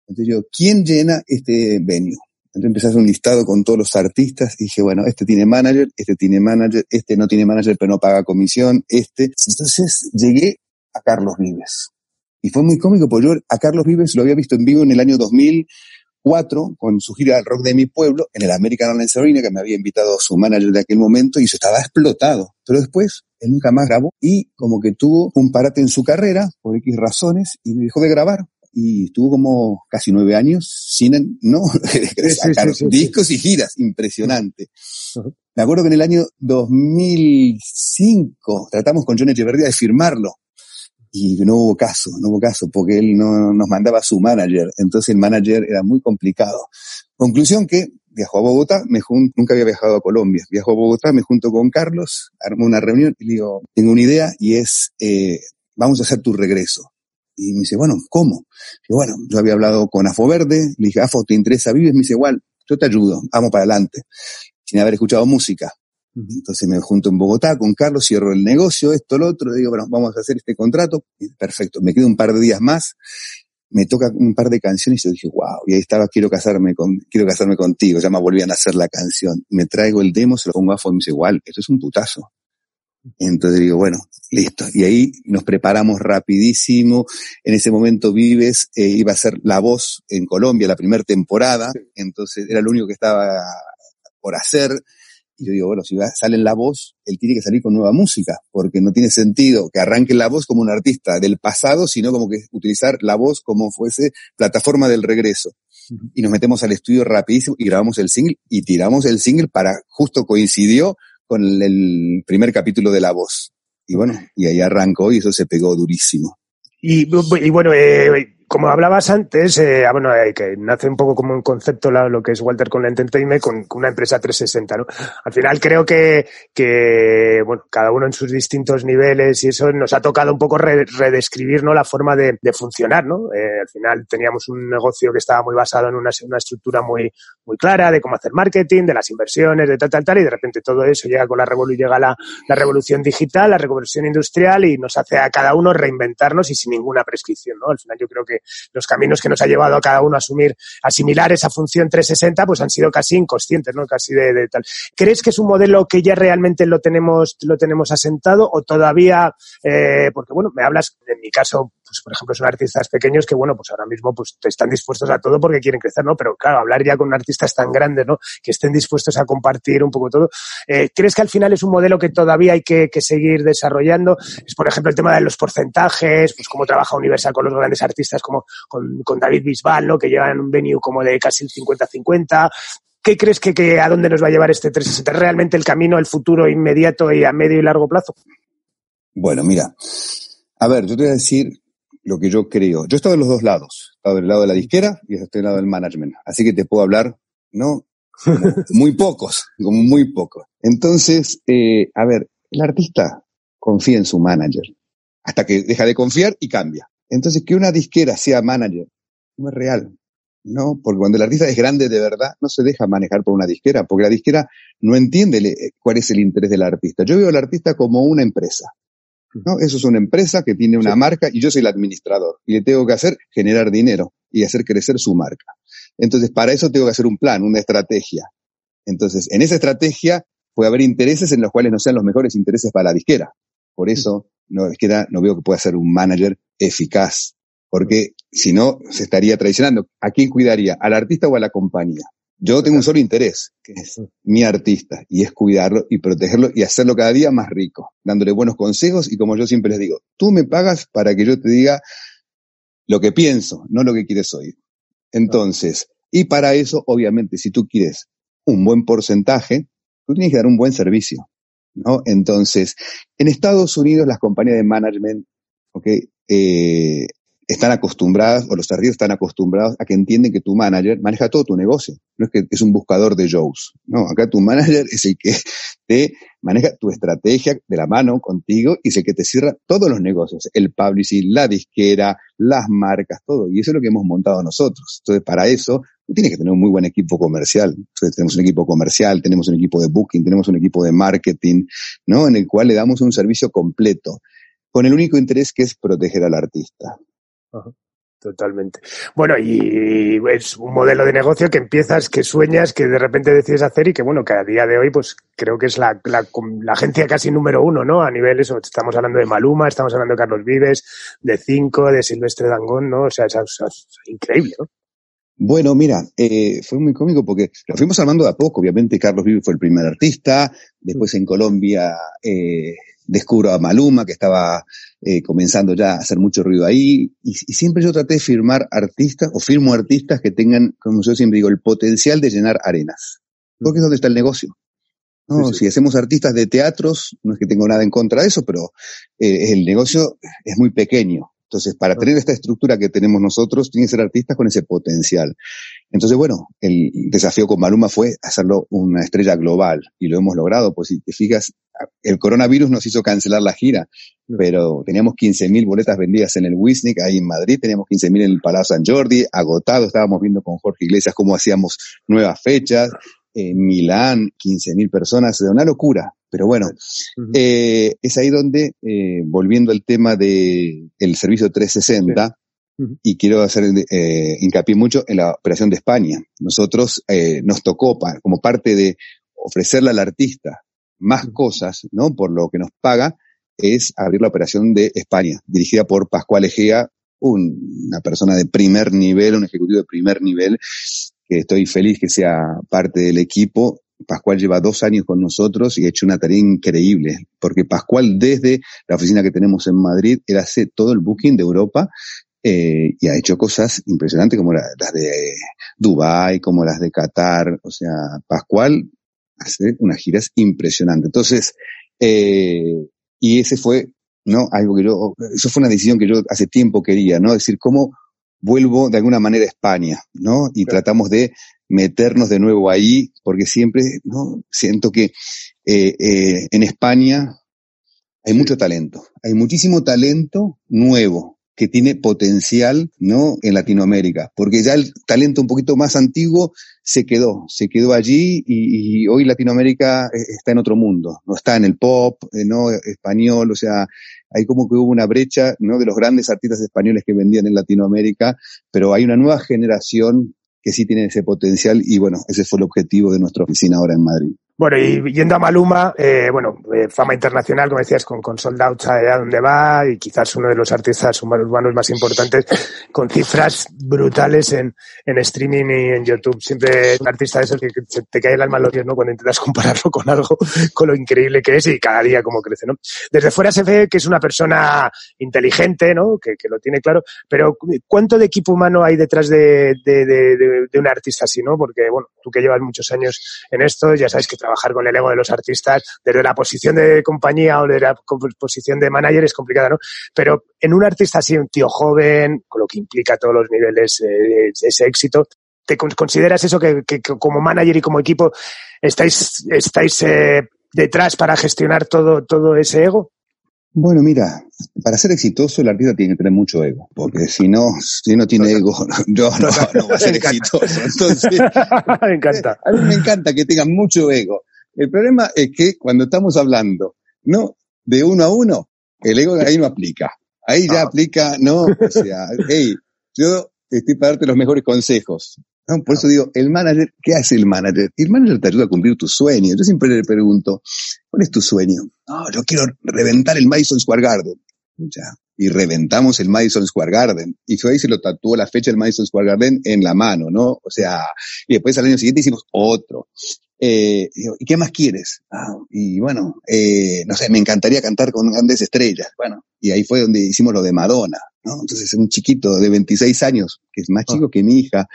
Speaker 3: Entonces yo, ¿quién llena este venue? Entonces empecé a hacer un listado con todos los artistas y dije, bueno, este tiene manager, este tiene manager, este no tiene manager pero no paga comisión, este. Entonces llegué a Carlos Vives. Y fue muy cómico porque yo a Carlos Vives lo había visto en vivo en el año 2000, con su gira al rock de mi pueblo en el American Airlines Arena, que me había invitado su manager de aquel momento, y eso estaba explotado. Pero después, él nunca más grabó y como que tuvo un parate en su carrera, por X razones, y dejó de grabar. Y estuvo como casi nueve años sin, ¿no? sacar discos y giras. Impresionante. Me acuerdo que en el año 2005 tratamos con Johnny Echeverría de firmarlo y no hubo caso, no hubo caso, porque él no nos mandaba a su manager, entonces el manager era muy complicado. Conclusión que viajó a Bogotá, me nunca había viajado a Colombia, viajó a Bogotá, me junto con Carlos, armó una reunión y le digo, tengo una idea y es, eh, vamos a hacer tu regreso. Y me dice, bueno, ¿cómo? Y bueno, yo había hablado con Afo Verde, le dije, Afo, ¿te interesa Vives? Me dice, igual, yo te ayudo, vamos para adelante, sin haber escuchado música. Entonces me junto en Bogotá con Carlos, cierro el negocio, esto, lo otro, digo, bueno, vamos a hacer este contrato. Perfecto, me quedo un par de días más, me toca un par de canciones y yo dije, wow, y ahí estaba, quiero casarme con, quiero casarme contigo, ya me volvían a hacer la canción. Me traigo el demo, se lo pongo a y me dice, igual, esto es un putazo. Entonces digo, bueno, listo. Y ahí nos preparamos rapidísimo. En ese momento Vives eh, iba a ser la voz en Colombia la primera temporada, entonces era lo único que estaba por hacer. Y yo digo, bueno, si va, sale en la voz, él tiene que salir con nueva música, porque no tiene sentido que arranque la voz como un artista del pasado, sino como que utilizar la voz como fuese plataforma del regreso. Y nos metemos al estudio rapidísimo y grabamos el single y tiramos el single para, justo coincidió con el primer capítulo de La Voz. Y bueno, y ahí arrancó y eso se pegó durísimo.
Speaker 2: Y, y bueno, eh, como hablabas antes, eh, ah, bueno, eh, que nace un poco como un concepto lo que es Walter con la Entertainment con, una empresa 360, ¿no? Al final creo que, que, bueno, cada uno en sus distintos niveles y eso nos ha tocado un poco redescribir, ¿no? La forma de, de funcionar, ¿no? Eh, al final teníamos un negocio que estaba muy basado en una, una estructura muy, muy clara de cómo hacer marketing, de las inversiones, de tal, tal, tal, y de repente todo eso llega con la revolución, llega la, la revolución digital, la revolución industrial y nos hace a cada uno reinventarnos y sin ninguna prescripción, ¿no? Al final yo creo que los caminos que nos ha llevado a cada uno a asumir, asimilar esa función 360, pues han sido casi inconscientes, ¿no? Casi de, tal. ¿Crees que es un modelo que ya realmente lo tenemos, lo tenemos asentado o todavía, eh, porque bueno, me hablas, en mi caso, pues por ejemplo, son artistas pequeños que, bueno, pues ahora mismo pues están dispuestos a todo porque quieren crecer, ¿no? Pero claro, hablar ya con artistas tan grandes, ¿no? Que estén dispuestos a compartir un poco todo. Eh, ¿Crees que al final es un modelo que todavía hay que, seguir desarrollando? Es, por ejemplo, el tema de los porcentajes, pues cómo trabaja Universal con los grandes artistas como con, con David Bisbal, ¿no? Que llevan un venue como de casi el 50-50. ¿Qué crees que, que, a dónde nos va a llevar este 360? ¿Es realmente el camino, el futuro inmediato y a medio y largo plazo?
Speaker 3: Bueno, mira, a ver, yo te voy a decir lo que yo creo. Yo he estado en los dos lados. He estado del lado de la disquera y estado del lado del management. Así que te puedo hablar, ¿no? muy pocos, como muy pocos. Entonces, eh, a ver, el artista confía en su manager hasta que deja de confiar y cambia. Entonces, que una disquera sea manager no es real, ¿no? Porque cuando el artista es grande de verdad, no se deja manejar por una disquera, porque la disquera no entiende cuál es el interés del artista. Yo veo al artista como una empresa. ¿No? Eso es una empresa que tiene una marca y yo soy el administrador y le tengo que hacer generar dinero y hacer crecer su marca. Entonces, para eso tengo que hacer un plan, una estrategia. Entonces, en esa estrategia puede haber intereses en los cuales no sean los mejores intereses para la disquera. Por eso, no, disquera no veo que pueda ser un manager eficaz, porque si no, se estaría traicionando. ¿A quién cuidaría? ¿Al artista o a la compañía? Yo tengo un solo interés, que es mi artista, y es cuidarlo y protegerlo y hacerlo cada día más rico, dándole buenos consejos y como yo siempre les digo, tú me pagas para que yo te diga lo que pienso, no lo que quieres oír. Entonces, y para eso, obviamente, si tú quieres un buen porcentaje, tú tienes que dar un buen servicio, ¿no? Entonces, en Estados Unidos las compañías de management, ¿ok? Eh, están acostumbradas, o los artistas están acostumbrados a que entienden que tu manager maneja todo tu negocio. No es que es un buscador de shows. No, acá tu manager es el que te maneja tu estrategia de la mano contigo y es el que te cierra todos los negocios. El publishing, la disquera, las marcas, todo. Y eso es lo que hemos montado nosotros. Entonces, para eso, tienes que tener un muy buen equipo comercial. Entonces, tenemos un equipo comercial, tenemos un equipo de booking, tenemos un equipo de marketing, ¿no? En el cual le damos un servicio completo con el único interés que es proteger al artista.
Speaker 2: Totalmente. Bueno, y es un modelo de negocio que empiezas, que sueñas, que de repente decides hacer y que, bueno, que a día de hoy, pues creo que es la, la, agencia casi número uno, ¿no? A nivel eso, estamos hablando de Maluma, estamos hablando de Carlos Vives, de Cinco, de Silvestre Dangón, ¿no? O sea, es, increíble, ¿no?
Speaker 3: Bueno, mira, eh, fue muy cómico porque lo fuimos armando de a poco. Obviamente, Carlos Vives fue el primer artista. Después en Colombia eh, descubro a Maluma, que estaba eh, comenzando ya a hacer mucho ruido ahí, y, siempre yo traté de firmar artistas, o firmo artistas que tengan, como yo siempre digo, el potencial de llenar arenas. Porque es donde está el negocio. No, Si hacemos artistas de teatros, no es que tengo nada en contra de eso, pero eh, el negocio es muy pequeño. Entonces, para tener esta estructura que tenemos nosotros, tienen que ser artistas con ese potencial. Entonces, bueno, el desafío con Maluma fue hacerlo una estrella global y lo hemos logrado. Pues si te fijas, el coronavirus nos hizo cancelar la gira, pero teníamos 15.000 boletas vendidas en el Wisnik, ahí en Madrid, teníamos 15.000 en el Palacio San Jordi, agotado, estábamos viendo con Jorge Iglesias cómo hacíamos nuevas fechas. en Milán, 15.000 personas, de una locura. Pero bueno, eh, es ahí donde, eh, volviendo al tema del el servicio 360, y quiero hacer eh, hincapié mucho en la operación de España. Nosotros eh, nos tocó como parte de ofrecerle al artista más cosas, ¿no? Por lo que nos paga, es abrir la operación de España, dirigida por Pascual Egea, una persona de primer nivel, un ejecutivo de primer nivel, que estoy feliz que sea parte del equipo. Pascual lleva dos años con nosotros y ha hecho una tarea increíble, porque Pascual desde la oficina que tenemos en Madrid, él hace todo el booking de Europa eh, y ha hecho cosas impresionantes como las de Dubai, como las de Qatar. O sea, Pascual hace unas giras impresionantes. Entonces, eh, y ese fue, ¿no? Algo que yo, eso fue una decisión que yo hace tiempo quería, ¿no? Decir, cómo vuelvo de alguna manera a España, ¿no? Y tratamos de meternos de nuevo ahí, porque siempre, ¿no? Siento que eh, eh, en España hay mucho talento, hay muchísimo talento nuevo, que tiene potencial, ¿no? En Latinoamérica, porque ya el talento un poquito más antiguo se quedó, se quedó allí y, hoy Latinoamérica eh, está en otro mundo, no está en el pop, eh, no español, o sea, hay como que hubo una brecha, ¿no? De los grandes artistas españoles que vendían en Latinoamérica, pero hay una nueva generación que sí tiene ese potencial y bueno, ese fue el objetivo de nuestra oficina ahora en Madrid.
Speaker 2: Bueno, y yendo a Maluma, eh, bueno, eh, fama internacional, como decías, con, con Sold Out a donde va y quizás uno de los artistas urbanos más importantes, con cifras brutales en, en streaming y en YouTube. Siempre un artista de esos que, te cae el alma en los ¿no? Cuando intentas compararlo con algo, con lo increíble que es y cada día como crece, ¿no? Desde fuera se ve que es una persona inteligente, ¿no? Que, que lo tiene claro, pero ¿cuánto de equipo humano hay detrás de, de, de, de un artista así, ¿no? Porque, bueno, tú que llevas muchos años en esto, ya sabes que trabajar con el ego de los artistas desde la posición de compañía o de la posición de manager es complicada, ¿no? Pero en un artista así, un tío joven, con lo que implica todos los niveles de ese éxito, ¿te consideras eso que, como manager y como equipo estáis, estáis eh, detrás para gestionar todo, todo ese ego?
Speaker 3: Bueno, mira, para ser exitoso el artista tiene que tener mucho ego, porque si no, si no tiene ego, yo no, no va a ser exitoso. Entonces,
Speaker 2: me encanta.
Speaker 3: A mí me encanta que tenga mucho ego. El problema es que cuando estamos hablando, no de uno a uno, el ego ahí no aplica. Ahí ya ah. aplica, no, o sea, hey, yo estoy para darte los mejores consejos. Por eso digo, el manager, ¿qué hace el manager? El manager te ayuda a cumplir tus sueños. Yo siempre le pregunto, ¿cuál es tu sueño? No, yo quiero reventar el Madison Square Garden. Ya. Y reventamos el Madison Square Garden. Y fue ahí se lo tatuó la fecha del Madison Square Garden en la mano, ¿no? O sea, y después al año siguiente hicimos otro. Eh, ¿Y qué más quieres? Ah, y bueno, eh, no sé, me encantaría cantar con grandes estrellas. Bueno, y ahí fue donde hicimos lo de Madonna, ¿no? Entonces un chiquito de 26 años, que es más ah. chico que mi hija,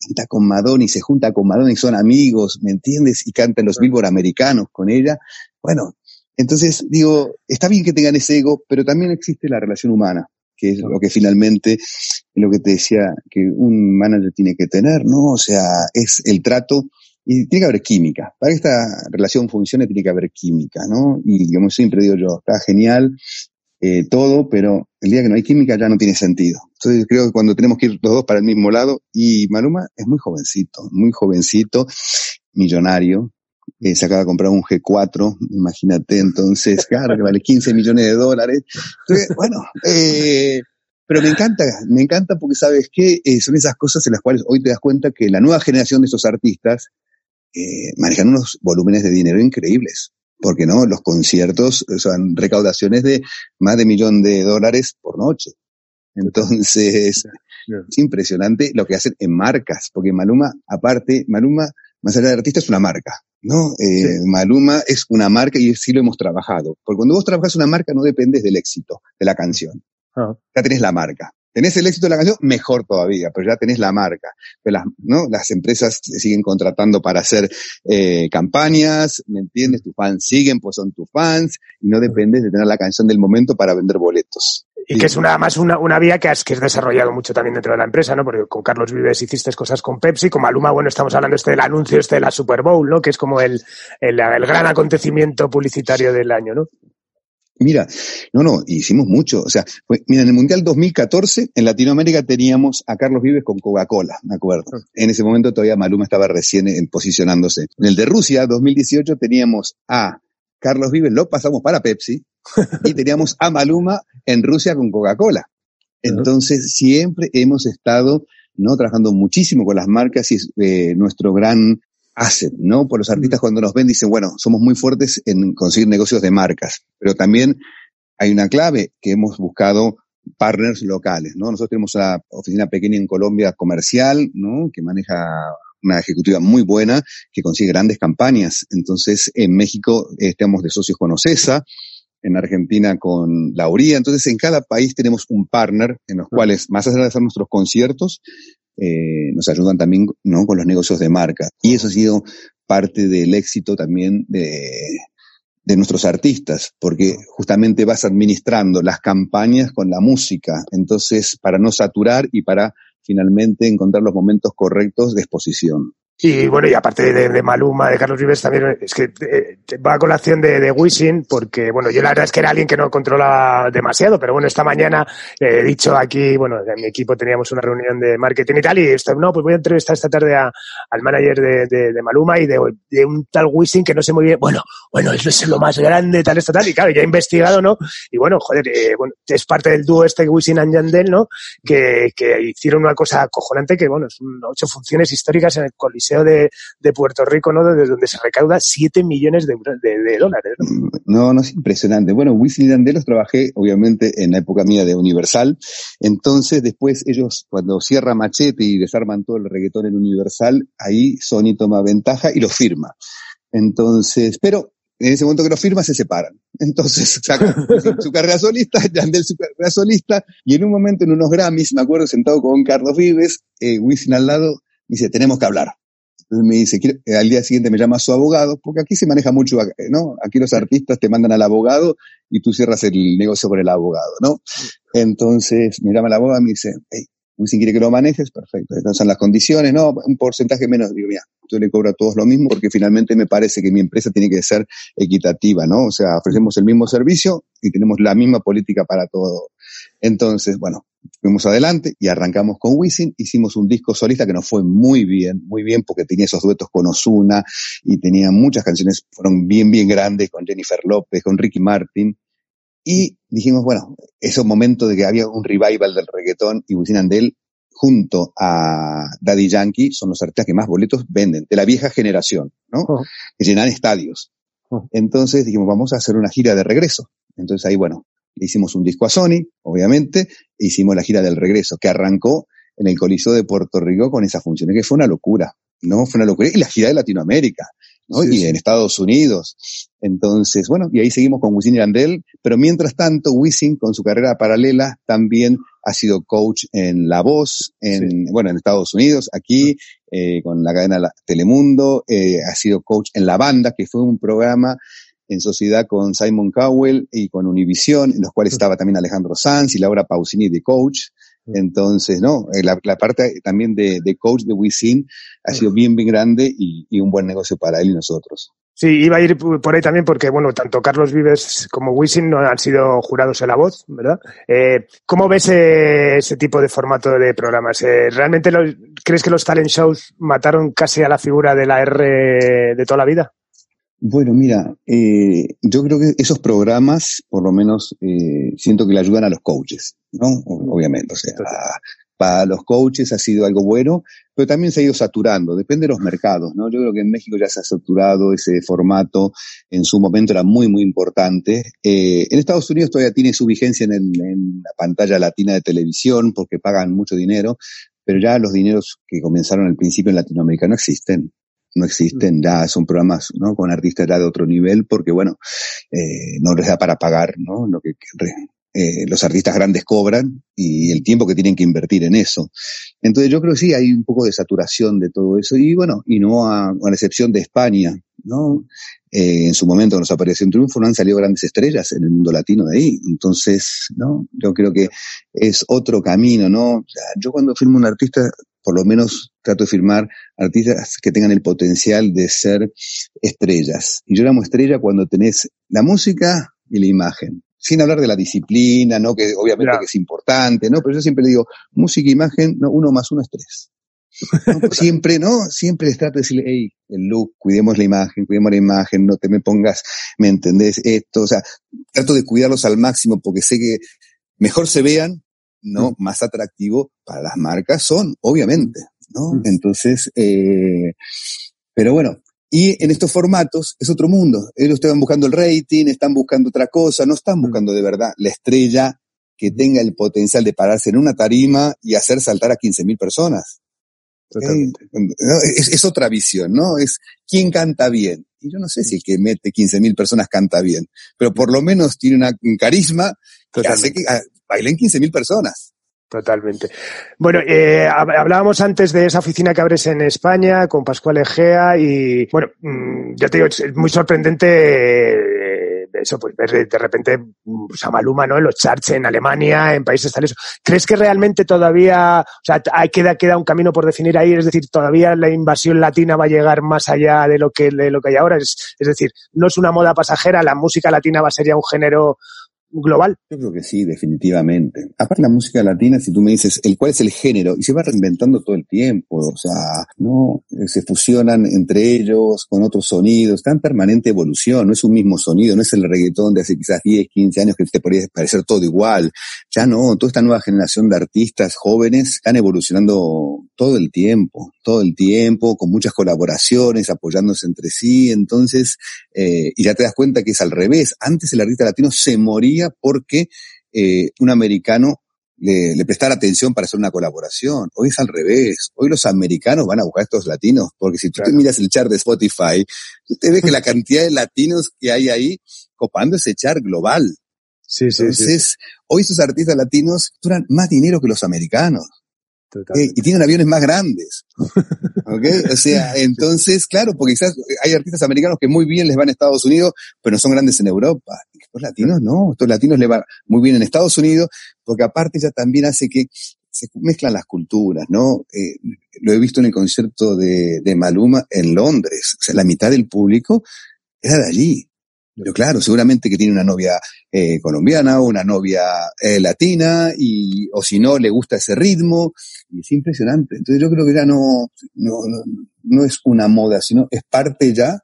Speaker 3: canta con Madonna y se junta con Madonna y son amigos, ¿me entiendes? Y canta en los Billboard americanos con ella. Bueno, entonces digo, está bien que tengan ese ego, pero también existe la relación humana, que es lo que finalmente, es lo que te decía, que un manager tiene que tener, ¿no? O sea, es el trato y tiene que haber química. Para que esta relación funcione tiene que haber química, ¿no? Y como siempre digo yo, está genial eh, todo, pero el día que no hay química ya no tiene sentido. Entonces creo que cuando tenemos que ir los dos para el mismo lado, y Maluma es muy jovencito, muy jovencito, millonario, eh, se acaba de comprar un G4, imagínate, entonces, claro, que vale 15 millones de dólares. Entonces, bueno, eh, pero me encanta, me encanta porque sabes que eh, son esas cosas en las cuales hoy te das cuenta que la nueva generación de esos artistas eh, manejan unos volúmenes de dinero increíbles. Porque no, los conciertos son recaudaciones de más de millón de dólares por noche. Entonces, es impresionante lo que hacen en marcas, porque Maluma, aparte, Maluma, más allá de artista, es una marca, ¿no? Eh, Maluma es una marca y sí lo hemos trabajado. Porque cuando vos trabajas una marca no dependes del éxito de la canción. Ah. Ya tenés la marca. Tenés el éxito de la canción, mejor todavía, pero ya tenés la marca. las, empresas siguen contratando para hacer eh, campañas, ¿me entiendes? Tus fans siguen, pues son tus fans, y no dependes de tener la canción del momento para vender boletos.
Speaker 2: Y que es una, más una, vía que has, desarrollado mucho también dentro de la empresa, ¿no? Porque con Carlos Vives hiciste cosas con Pepsi, con Maluma, bueno, estamos hablando este del anuncio este de la Super Bowl, ¿no? Que es como el, el gran acontecimiento publicitario del año, ¿no?
Speaker 3: Mira, no, no, hicimos mucho. O sea, mira, en el Mundial 2014, en Latinoamérica teníamos a Carlos Vives con Coca-Cola, me acuerdo. En ese momento todavía Maluma estaba recién en, posicionándose. En el de Rusia, 2018, teníamos a Carlos Vives, lo pasamos para Pepsi, y teníamos a Maluma en Rusia con Coca-Cola. Entonces, siempre hemos estado, ¿no? Trabajando muchísimo con las marcas y es eh, nuestro gran asset, ¿no? Por los artistas cuando nos ven dicen, bueno, somos muy fuertes en conseguir negocios de marcas, pero también hay una clave que hemos buscado partners locales, ¿no? Nosotros tenemos una oficina pequeña en Colombia comercial, ¿no? Que maneja una ejecutiva muy buena que consigue grandes campañas. Entonces, en México estamos de socios con OCESA, en Argentina con la Lauría. Entonces, en cada país tenemos un partner en los cuales, más allá de hacer nuestros conciertos, eh, nos ayudan también ¿no? con los negocios de marca. Y eso ha sido parte del éxito también de, de nuestros artistas, porque justamente vas administrando las campañas con la música, entonces para no saturar y para finalmente encontrar los momentos correctos de exposición.
Speaker 2: Y bueno, y aparte de, Maluma, de Carlos Vives, también es que eh, va a colación de, de Wisin, porque bueno, yo la verdad es que era alguien que no controla demasiado, pero bueno, esta mañana eh, he dicho aquí, bueno, en mi equipo teníamos una reunión de marketing y tal, y esto, no, pues voy a entrevistar esta tarde al manager de, de, Maluma y de, un tal Wisin que no sé muy bien, bueno, bueno, eso es lo más grande, tal, esto, tal, y claro, ya he investigado, ¿no? Y bueno, joder, eh, bueno, es parte del dúo este Wisin and Yandel, ¿no? Que, que hicieron una cosa acojonante que, bueno, son ocho funciones históricas en el coliseo de, Puerto Rico, ¿no? Desde donde se recauda 7 millones de, dólares.
Speaker 3: ¿no? ¿no? no, es impresionante. Bueno, Wisin y Yandel los trabajé, obviamente, en la época mía de Universal. Entonces, después ellos, cuando cierra Machete y desarman todo el reggaetón en Universal, ahí Sony toma ventaja y lo firma. Entonces, pero en ese momento que lo firma se separan. Entonces saca su carrera solista, Yandel su carrera solista, y en un momento en unos Grammys, me acuerdo sentado con Carlos Vives, eh, Wisin al lado, dice, tenemos que hablar. Entonces me dice, eh, al día siguiente me llama su abogado, porque aquí se maneja mucho, ¿no? Aquí los artistas te mandan al abogado y tú cierras el negocio con el abogado, ¿no? Entonces me llama el abogado y me dice, hey, Wisin quiere que lo manejes, perfecto. Estas son las condiciones, no, un porcentaje menos. Digo, mira, yo le cobro a todos lo mismo porque finalmente me parece que mi empresa tiene que ser equitativa, ¿no? O sea, ofrecemos el mismo servicio y tenemos la misma política para todo. Entonces, bueno, fuimos adelante y arrancamos con Wisin, hicimos un disco solista que nos fue muy bien, muy bien porque tenía esos duetos con Osuna y tenía muchas canciones, fueron bien, bien grandes con Jennifer López, con Ricky Martin. Y dijimos, bueno, es un momento de que había un revival del reggaetón y Wisin Andel junto a Daddy Yankee son los artistas que más boletos venden, de la vieja generación, ¿no? Oh. Que llenan estadios. Oh. Entonces dijimos, vamos a hacer una gira de regreso. Entonces ahí, bueno, hicimos un disco a Sony, obviamente, e hicimos la gira del regreso, que arrancó en el Coliseo de Puerto Rico con esas funciones, que fue una locura, ¿no? Fue una locura. Y la gira de Latinoamérica, ¿no? y en Estados Unidos. Entonces, bueno, y ahí seguimos con Wisin y Andel, pero mientras tanto, Wisin, con su carrera paralela, también ha sido coach en La Voz, en, bueno, en Estados Unidos, aquí, eh, con la cadena Telemundo, eh, ha sido coach en La Banda, que fue un programa en sociedad con Simon Cowell y con Univision, en los cuales estaba también Alejandro Sanz y Laura Pausini de coach. Entonces, ¿no? Eh, la, parte también de, coach de Wisin ha sido bien, bien grande y, un buen negocio para él y nosotros.
Speaker 2: Sí, iba a ir por ahí también porque, bueno, tanto Carlos Vives como Wisin no han sido jurados en la voz, ¿verdad? Eh, ¿Cómo ves eh, ese tipo de formato de programas? ¿Realmente crees que los talent shows mataron casi a la figura de la R de toda la vida?
Speaker 3: Bueno, mira, eh, yo creo que esos programas, por lo menos, eh, siento que le ayudan a los coaches, ¿no? Obviamente, o sea, para los coaches ha sido algo bueno, pero también se ha ido saturando, depende de los mercados, ¿no? Yo creo que en México ya se ha saturado ese formato, en su momento era muy, muy importante. Eh, en Estados Unidos todavía tiene su vigencia en, en la pantalla latina de televisión porque pagan mucho dinero, pero ya los dineros que comenzaron al principio en Latinoamérica no existen no existen, ya son programas ¿no? con artistas ya de otro nivel porque, bueno, eh, no les da para pagar ¿no? lo que eh, los artistas grandes cobran y el tiempo que tienen que invertir en eso. Entonces yo creo que sí, hay un poco de saturación de todo eso y bueno, y no a, a la excepción de España, ¿no? Eh, en su momento nos apareció un triunfo, no han salido grandes estrellas en el mundo latino de ahí. Entonces, ¿no? Yo creo que es otro camino, ¿no? yo cuando firmo un artista, por lo menos trato de firmar artistas que tengan el potencial de ser estrellas. Y yo llamo estrella cuando tenés la música y la imagen. sin hablar de la disciplina, ¿no? Que obviamente que es importante, ¿no? Pero yo siempre le digo, música e imagen, no, uno más uno es tres. siempre, ¿no? Siempre les trato de decirle, hey, el look, cuidemos la imagen, cuidemos la imagen, no te me pongas, ¿me entendés? Esto, o sea, trato de cuidarlos al máximo porque sé que mejor se vean, ¿no? Mm. Más atractivo para las marcas son, obviamente, ¿no? Mm. Entonces, eh, pero bueno, y en estos formatos es otro mundo. Ellos están buscando el rating, están buscando otra cosa, no están mm. buscando de verdad la estrella que tenga el potencial de pararse en una tarima y hacer saltar a 15.000 personas. Es, otra visión, ¿no? Es quién canta bien. Y yo no sé si el que mete 15.000 personas canta bien, pero por lo menos tiene un carisma que hace que ah, bailen 15.000 personas.
Speaker 2: Totalmente. Bueno, eh, hablábamos antes de esa oficina que abres en España con Pascual Egea y, bueno, mm, ya te digo, es muy sorprendente eso, pues ver de repente pues, a Maluma, ¿no? En los charts en Alemania, en países tales. ¿Crees que realmente todavía, o sea, hay, queda, queda un camino por definir ahí? Es decir, todavía la invasión latina va a llegar más allá de lo que, de lo que hay ahora. Es, es decir, no es una moda pasajera, la música latina va a ser ya un género global.
Speaker 3: Yo creo que sí, definitivamente. Aparte la música latina, si tú me dices el cuál es el género, y se va reinventando todo el tiempo, o sea, no se fusionan entre ellos con otros sonidos, está en permanente evolución, no es un mismo sonido, no es el reggaetón de hace quizás 10, 15 años que te podría parecer todo igual. Ya no, toda esta nueva generación de artistas jóvenes están evolucionando todo el tiempo, todo el tiempo, con muchas colaboraciones, apoyándose entre sí, entonces, eh, y ya te das cuenta que es al revés. Antes el artista latino se moría porque eh, un americano le, le, prestara atención para hacer una colaboración. Hoy es al revés. Hoy los americanos van a buscar a estos latinos, porque si tú te miras el chart de Spotify, tú te ves que la cantidad de latinos que hay ahí copando ese chart global. Sí, sí, Entonces, hoy esos artistas latinos duran más dinero que los americanos. Y tienen aviones más grandes. ¿Okay? O sea, entonces, claro, porque quizás hay artistas americanos que muy bien les van a Estados Unidos, pero no son grandes en Europa. Estos latinos no, estos latinos les van muy bien en Estados Unidos, porque aparte ya también hace que se mezclan las culturas, ¿no? Eh, lo he visto en el concierto de, de Maluma en Londres. O sea, la mitad del público era de allí. Pero claro, seguramente que tiene una novia eh, colombiana o una novia eh, latina, y, o si no, le gusta ese ritmo, y es impresionante. Entonces yo creo que ya no, no, no, es una moda, sino es parte ya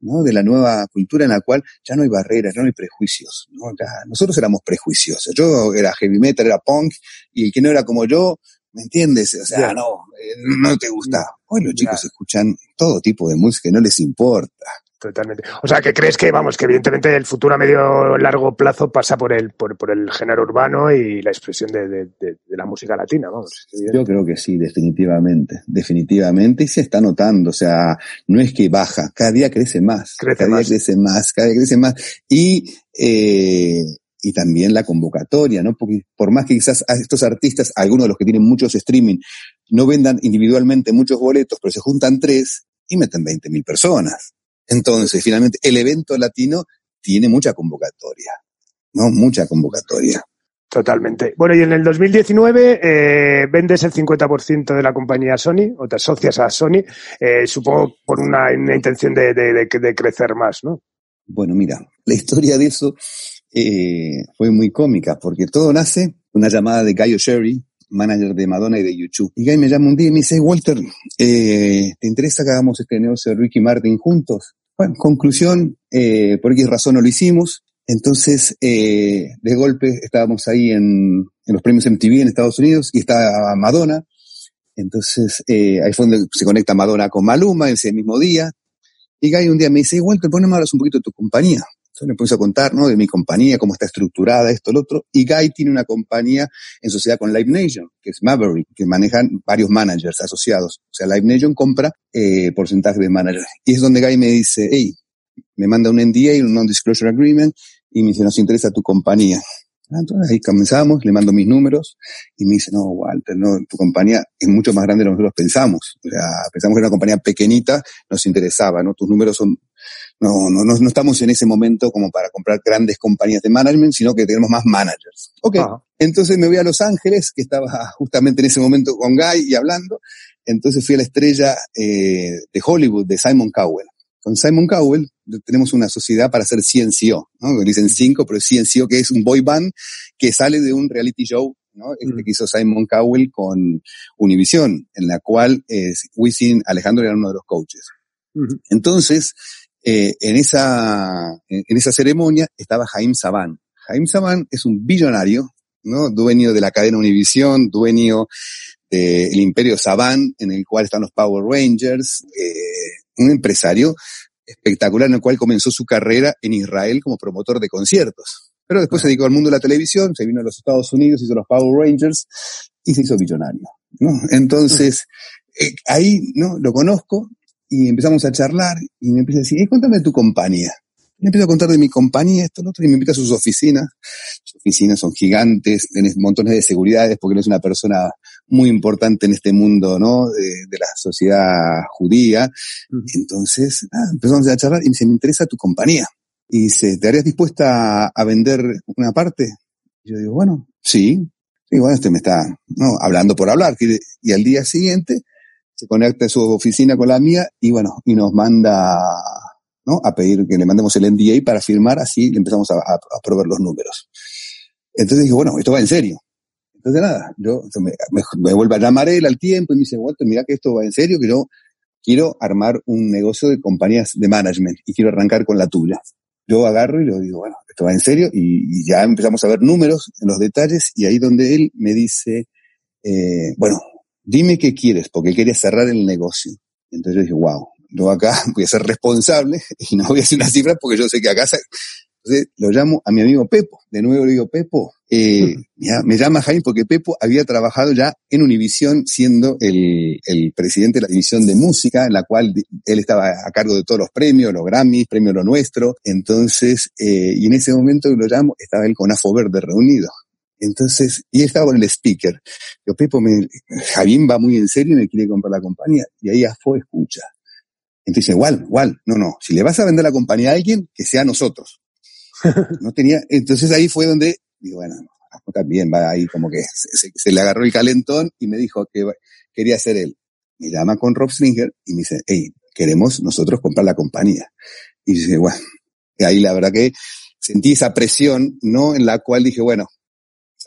Speaker 3: ¿no? de la nueva cultura en la cual ya no hay barreras, ya no hay prejuicios. ¿no? nosotros éramos prejuiciosos. Yo era heavy metal, era punk, y el que no era como yo, ¿me entiendes? O sea, no, eh, no te gusta. Hoy los chicos escuchan todo tipo de música y no les importa.
Speaker 2: Totalmente. O sea, que crees que, vamos, que evidentemente el futuro a medio largo plazo pasa por el, por, por el género urbano y la expresión de, de, de, la música latina, vamos.
Speaker 3: Yo creo que sí, definitivamente, definitivamente, y se está notando, o sea, no es que baja, cada día crece más,
Speaker 2: crece
Speaker 3: cada
Speaker 2: más.
Speaker 3: día crece más, cada día crece más, y, eh, y también la convocatoria, ¿no? Porque por más que quizás a estos artistas, algunos de los que tienen muchos streaming, no vendan individualmente muchos boletos, pero se juntan tres y meten 20.000 personas. Entonces, finalmente, el evento latino tiene mucha convocatoria, ¿no? Mucha convocatoria.
Speaker 2: Totalmente. Bueno, y en el 2019 eh, vendes el 50% de la compañía Sony, o te asocias a Sony, eh, supongo por una, una intención de, de, de, de, crecer más, ¿no?
Speaker 3: Bueno, mira, la historia de eso eh, fue muy cómica, porque todo nace una llamada de Gaio Sherry, manager de Madonna y de YouTube. Y Guy me llama un día y me dice, Walter, eh, ¿te interesa que hagamos este negocio de Ricky Martin juntos? Bueno, conclusión, eh, por qué razón no lo hicimos. Entonces, eh, de golpe estábamos ahí en, en, los premios MTV en Estados Unidos y está Madonna. Entonces, eh, ahí fue donde se conecta Madonna con Maluma ese mismo día. Y Guy un día me dice, Walter, poneme hablar un poquito de tu compañía. Entonces me puse a contar, ¿no? De mi compañía, cómo está estructurada, esto, lo otro. Y Guy tiene una compañía en sociedad con Live Nation, que es Maverick, que manejan varios managers asociados. O sea, Live Nation compra eh, porcentaje de managers. Y es donde Guy me dice, hey, me manda un NDA, un Non-Disclosure Agreement, y me dice, nos interesa tu compañía. Entonces ahí comenzamos, le mando mis números y me dice, no, Walter, no, tu compañía es mucho más grande de lo que nosotros pensamos. O sea, pensamos que era una compañía pequeñita, nos interesaba, ¿no? Tus números son no, no, no, estamos en ese momento como para comprar grandes compañías de management, sino que tenemos más managers. Ok, ah. entonces me voy a Los Ángeles, que estaba justamente en ese momento con Guy y hablando. Entonces fui a la estrella eh, de Hollywood, de Simon Cowell. con Simon Cowell tenemos una sociedad para hacer CNCO, ¿no? Dicen cinco, pero CNCO que es un boy band que sale de un reality show, ¿no? Este mm. que hizo Simon Cowell con Univision, en la cual es Wisin Alejandro era uno de los coaches. Entonces, eh, en esa, en esa ceremonia estaba Jaime Saban. Jaime Saban es un billonario, ¿no? Dueño de la cadena Univision, dueño del imperio Saban, en el cual están los Power Rangers, eh, un empresario espectacular en el cual comenzó su carrera en Israel como promotor de conciertos. Pero después se dedicó al mundo de la televisión, se vino a los Estados Unidos, hizo los Power Rangers y se hizo millonario. ¿no? Entonces, eh, ahí no lo conozco y empezamos a charlar y me empieza a decir, cuéntame tu compañía. Me empiezo a contar de mi compañía, esto, lo otro, y me invita a sus oficinas. Sus oficinas son gigantes, tenés montones de seguridades porque no es una persona muy importante en este mundo, ¿no? De, la sociedad judía. Entonces, empezamos a charlar y me dice, me interesa tu compañía. Y dice, ¿te harías dispuesta a, vender una parte? Y yo digo, bueno, sí. Y bueno, este me está, ¿no? Hablando por hablar. Y al día siguiente se conecta su oficina con la mía y bueno, y nos manda ¿no? A pedir que le mandemos el NDA para firmar, así le empezamos a, probar los números. Entonces dije, bueno, esto va en serio. Entonces nada, yo me, me, vuelvo a llamar él al tiempo y me dice, Walter, mira que esto va en serio, que yo quiero armar un negocio de compañías de management y quiero arrancar con la tuya. Yo agarro y le digo, bueno, esto va en serio y, ya empezamos a ver números en los detalles y ahí donde él me dice, eh, bueno, dime qué quieres, porque él quería cerrar el negocio. Entonces yo dije, wow, yo acá voy a ser responsable y no voy a decir una cifra porque yo sé que acá entonces lo llamo a mi amigo Pepo. De nuevo le digo, Pepo, eh, me llama Jaime porque Pepo había trabajado ya en Univisión siendo el, el, presidente de la división de música, en la cual él estaba a cargo de todos los premios, los Grammys, premio Lo Nuestro. Entonces, eh, y en ese momento lo llamo, estaba él con Afo Verde reunido. Entonces, y él estaba con el speaker. Yo, Pepo, me, Javín va muy en serio y me quiere comprar la compañía. Y ahí Afo escucha. Entonces, igual, igual, no, no, si le vas a vender la compañía a alguien, que sea a nosotros. No tenía, entonces ahí fue donde, digo, bueno, también va ahí como que se, le agarró el calentón y me dijo que quería ser él. Me llama con Rob Stringer y me dice, hey, queremos nosotros comprar la compañía. Y dice, bueno, y ahí la verdad que sentí esa presión, ¿no? En la cual dije, bueno,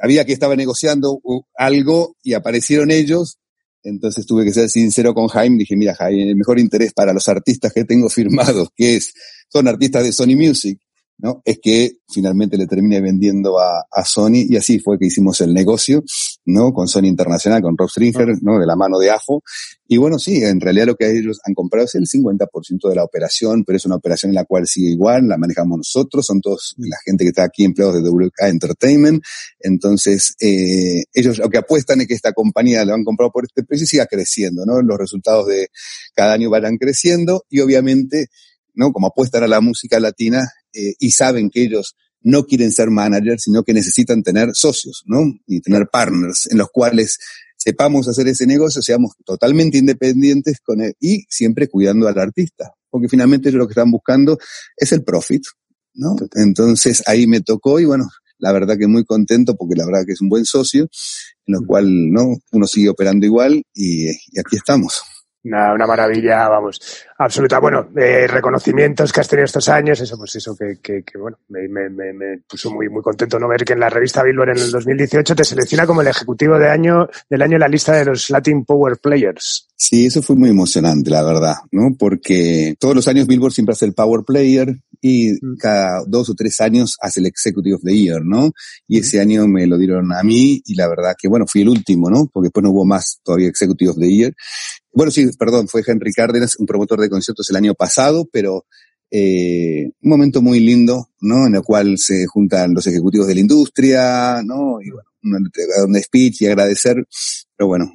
Speaker 3: sabía que estaba negociando algo y aparecieron ellos entonces tuve que ser sincero con Jaime. Dije, mira, Jaime, el mejor interés para los artistas que tengo firmados, que es, son artistas de Sony Music, ¿no? Es que finalmente le termine vendiendo a, a, Sony y así fue que hicimos el negocio, ¿no? Con Sony Internacional, con Rob Stringer, ¿no? De la mano de AFO. Y bueno, sí, en realidad lo que ellos han comprado es el 50% de la operación, pero es una operación en la cual sigue igual, la manejamos nosotros, son todos la gente que está aquí empleados de WK Entertainment. Entonces, eh, ellos lo que apuestan es que esta compañía lo han comprado por este precio y siga creciendo, ¿no? Los resultados de cada año vayan creciendo y obviamente ¿no? Como apuestan a la música latina eh, y saben que ellos no quieren ser managers, sino que necesitan tener socios, ¿no? Y tener partners en los cuales sepamos hacer ese negocio, seamos totalmente independientes con él y siempre cuidando al artista, porque finalmente ellos lo que están buscando es el profit, ¿no? Entonces ahí me tocó y bueno, la verdad que muy contento porque la verdad que es un buen socio, en lo cual, ¿no? Uno sigue operando igual y, y aquí estamos.
Speaker 2: Una, una, maravilla, vamos, absoluta. Bueno, eh, reconocimientos que has tenido estos años, eso, pues eso que, que, que bueno, me, me, me, puso muy, muy contento no ver que en la revista Billboard en el 2018 te selecciona como el ejecutivo de año, del año en la lista de los Latin Power Players.
Speaker 3: Sí, eso fue muy emocionante, la verdad, ¿no? Porque todos los años Billboard siempre hace el Power Player y mm. cada dos o tres años hace el Executive of the Year, ¿no? Y ese año me lo dieron a mí y la verdad que, bueno, fui el último, ¿no? Porque después no hubo más todavía Executive of the Year. Bueno, sí, perdón, fue Henry Cárdenas, un promotor de conciertos el año pasado, pero eh, un momento muy lindo, ¿no? En el cual se juntan los ejecutivos de la industria, ¿no? Y bueno, un speech y agradecer, pero bueno,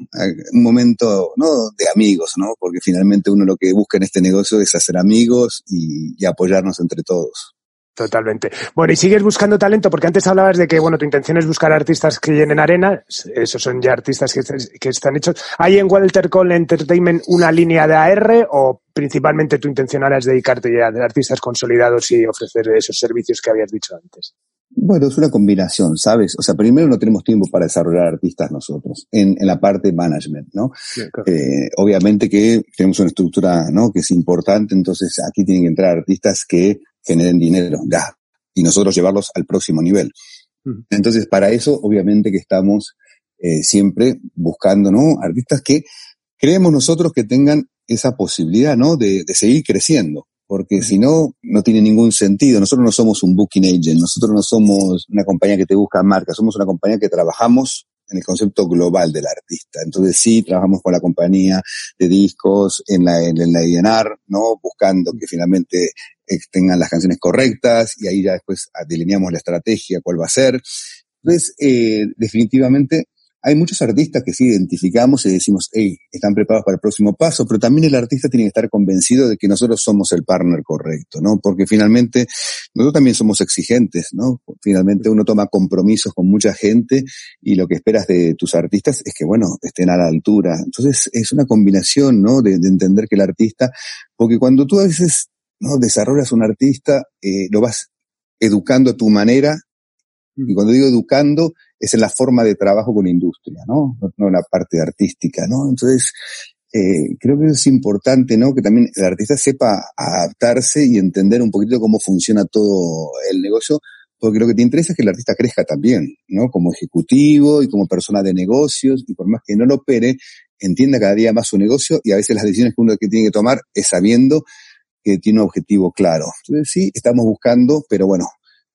Speaker 3: un momento, ¿no? De amigos, ¿no? Porque finalmente uno lo que busca en este negocio es hacer amigos y, y apoyarnos entre todos.
Speaker 2: Totalmente. Bueno, y sigues buscando talento, porque antes hablabas de que, bueno, tu intención es buscar artistas que llenen arena, esos son ya artistas que, que están hechos. ¿Hay en Walter Cole Entertainment una línea de AR o principalmente tu intención ahora es dedicarte ya a artistas consolidados y ofrecer esos servicios que habías dicho antes?
Speaker 3: Bueno, es una combinación, ¿sabes? O sea, primero no tenemos tiempo para desarrollar artistas nosotros en, en la parte management, ¿no? eh, obviamente que tenemos una estructura, ¿no? Que es importante, entonces aquí tienen que entrar artistas que generen dinero, ya, y nosotros llevarlos al próximo nivel. Mm. Entonces, para eso, obviamente que estamos eh, siempre buscando, ¿no? Artistas que creemos nosotros que tengan esa posibilidad, ¿no? De, de seguir creciendo porque si no, no tiene ningún sentido. Nosotros no somos un booking agent, nosotros no somos una compañía que te busca marcas, somos una compañía que trabajamos en el concepto global del artista. Entonces sí, trabajamos con la compañía de discos, en la, en la INR, ¿no? Buscando que finalmente tengan las canciones correctas y ahí ya después delineamos la estrategia, cuál va a ser. Entonces, eh, definitivamente hay muchos artistas que sí identificamos y decimos, hey, están preparados para el próximo paso, pero también el artista tiene que estar convencido de que nosotros somos el partner correcto, ¿no? Porque finalmente nosotros también somos exigentes, ¿no? Finalmente uno toma compromisos con mucha gente y lo que esperas de tus artistas es que, bueno, estén a la altura. Entonces es una combinación, ¿no? De, entender que el artista, porque cuando tú a veces, ¿no? Desarrollas un artista, eh, lo vas educando a tu manera y cuando digo educando, es en la forma de trabajo con la industria, ¿no? No, en la parte artística, ¿no? Entonces, eh, creo que es importante, ¿no? Que también el artista sepa adaptarse y entender un poquito cómo funciona todo el negocio, porque lo que te interesa es que el artista crezca también, ¿no? Como ejecutivo y como persona de negocios, y por más que no lo opere, entienda cada día más su negocio y a veces las decisiones que uno tiene que tomar es sabiendo que tiene un objetivo claro. Entonces sí, estamos buscando, pero bueno,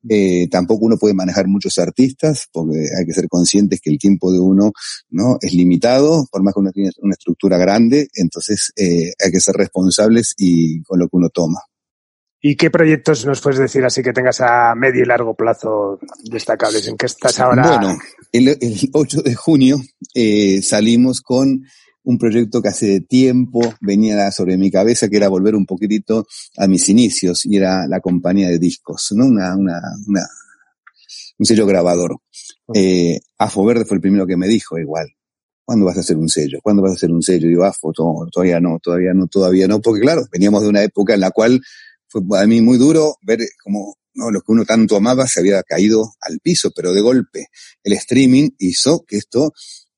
Speaker 3: eh, tampoco uno puede manejar muchos artistas porque hay que ser conscientes que el tiempo de uno no es limitado, por más que uno tiene una estructura grande, entonces eh, hay que ser responsables y con lo que uno toma.
Speaker 2: ¿Y qué proyectos nos puedes decir así que tengas a medio y largo plazo destacables? ¿En qué estás ahora?
Speaker 3: Bueno, el, el 8 de junio eh, salimos con un proyecto que hace tiempo venía sobre mi cabeza, que era volver un poquitito a mis inicios, y era la compañía de discos, ¿no? Una, una, una un sello grabador. Eh, Afo Verde fue el primero que me dijo, igual, ¿cuándo vas a hacer un sello? ¿Cuándo vas a hacer un sello? Y yo, Afo, todavía no, todavía no, todavía no, porque claro, veníamos de una época en la cual fue para mí muy duro ver cómo ¿no? lo que uno tanto amaba se había caído al piso, pero de golpe el streaming hizo que esto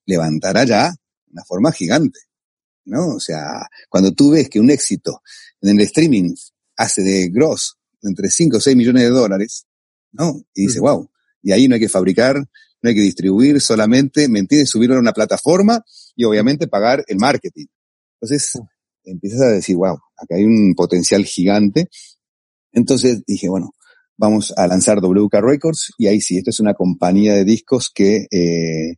Speaker 3: levantara ya una forma gigante, ¿no? O sea, cuando tú ves que un éxito en el streaming hace de gross entre 5 o 6 millones de dólares, ¿no? Y dice, wow, y ahí no hay que fabricar, no hay que distribuir, solamente, ¿me entiendes? Subirlo a una plataforma y obviamente pagar el marketing. Entonces, empiezas a decir, wow, acá hay un potencial gigante. Entonces dije, bueno, vamos a lanzar WK Records y ahí sí, esto es una compañía de discos que eh,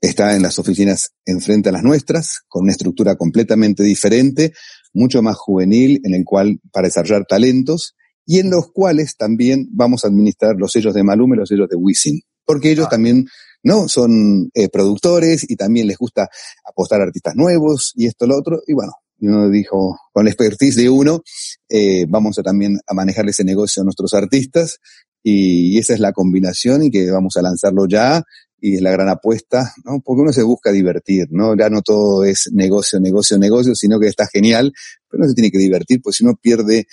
Speaker 3: está en las oficinas enfrente a las nuestras, con una estructura completamente diferente, mucho más juvenil, en el cual para desarrollar talentos y en los cuales también vamos a administrar los sellos de Malume y los sellos de Wisin, porque ellos ah. también no son eh, productores y también les gusta apostar a artistas nuevos y esto lo otro y bueno y uno dijo con la expertise de uno eh, vamos a también a manejar ese negocio a nuestros artistas y esa es la combinación y que vamos a lanzarlo ya y es la gran apuesta, ¿no? Porque uno se busca divertir, ¿no? Ya no todo es negocio, negocio, negocio, sino que está genial, pero uno se tiene que divertir, pues si uno pierde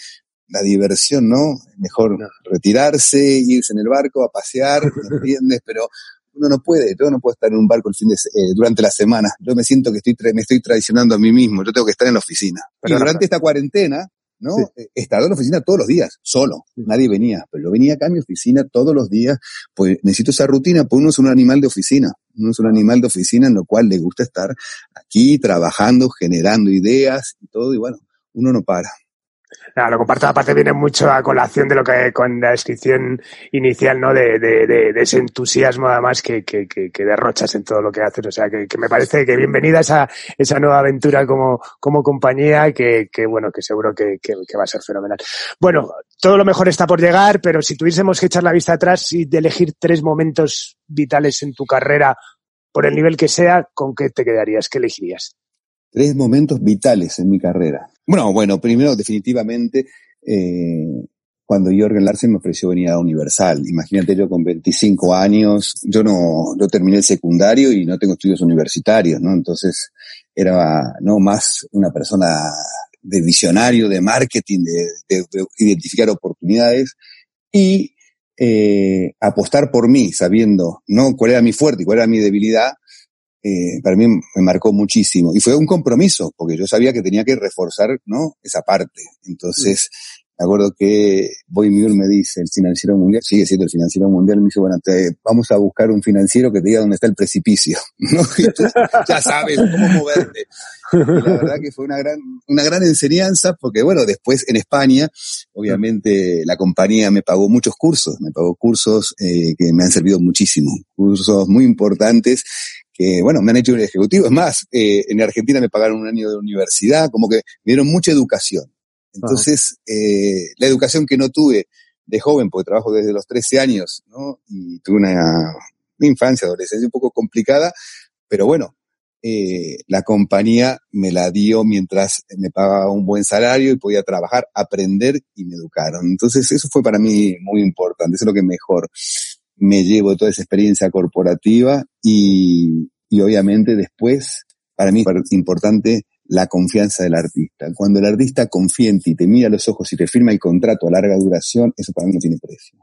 Speaker 3: la diversión, ¿no? Mejor retirarse, irse en el barco a pasear, ¿me entiendes? Pero uno no puede, yo no puedo estar en un barco el fin de, eh, durante la semana. Yo me siento que estoy, me estoy traicionando a mí mismo, yo tengo que estar en la oficina. Pero durante esta cuarentena, ¿no? Eh, estaba en la oficina todos los días, solo. Nadie venía, pero yo venía acá a mi oficina todos los días, pues necesito esa rutina, pues uno es un animal de oficina, uno es un animal de oficina en lo cual le gusta estar aquí trabajando, generando ideas y todo, y bueno, uno no para.
Speaker 2: Lo comparto, aparte viene mucho a colación de lo que con la descripción inicial, ¿no? De, de, ese entusiasmo además que, que, que, que, derrochas en todo lo que haces. O sea, que, que me parece que bienvenida esa, esa nueva aventura como, como compañía, que, que bueno, que seguro que, que, va a ser fenomenal. Bueno, todo lo mejor está por llegar, pero si tuviésemos que echar la vista atrás y de elegir tres momentos vitales en tu carrera, por el nivel que sea, ¿con qué te quedarías? ¿Qué elegirías?
Speaker 3: tres momentos vitales en mi carrera. Bueno, bueno, primero definitivamente eh, cuando Jorgen Larsen me ofreció venir a Universal. Imagínate yo con 25 años, yo no, yo terminé el secundario y no tengo estudios universitarios, ¿no? Entonces era no más una persona de visionario, de marketing, de, de, de identificar oportunidades y eh, apostar por mí, sabiendo no cuál era mi fuerte y cuál era mi debilidad, eh, para mí me marcó muchísimo. Y fue un compromiso, porque yo sabía que tenía que reforzar ¿no? esa parte. Entonces, me acuerdo que Boy Muir me dice, el financiero mundial, sigue siendo el financiero mundial, me dice, bueno, te, vamos a buscar un financiero que te diga dónde está el precipicio, ¿no? ya sabes cómo moverte. La verdad que fue una gran, una gran enseñanza, porque bueno, después en España, obviamente la compañía me pagó muchos cursos, me pagó cursos eh, que me han servido muchísimo, cursos muy importantes que, bueno, me han hecho un ejecutivo. Es más, eh, en Argentina me pagaron un año de universidad, como que me dieron mucha educación. Entonces, eh, la educación que no tuve de joven, porque trabajo desde los 13 años, ¿no? Y tuve una, infancia, adolescencia un poco complicada, pero bueno, eh, la compañía me la dio mientras me pagaba un buen salario y podía trabajar, aprender y me educaron. Entonces, eso fue para mí muy importante, eso es lo que mejor me llevo toda esa experiencia corporativa y, y obviamente después, para mí es importante la confianza del artista. Cuando el artista confía en ti, te mira a los ojos y te firma el contrato a larga duración, eso para mí no tiene precio.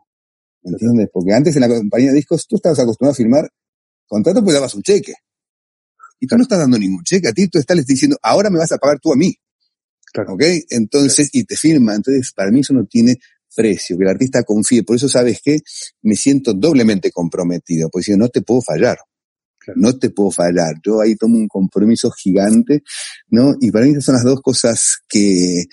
Speaker 3: ¿Entiendes? Porque antes en la compañía de discos tú estabas acostumbrado a firmar contrato pues dabas un cheque. Y tú no estás dando ningún cheque. A ti tú estás diciendo, ahora me vas a pagar tú a mí. Claro. ¿Ok? Entonces, y te firma. Entonces, para mí eso no tiene precio, que el artista confíe. Por eso, ¿sabes qué? Me siento doblemente comprometido, porque si no te puedo fallar no te puedo fallar. Yo ahí tomo un compromiso gigante, ¿no? Y para mí esas son las dos cosas que,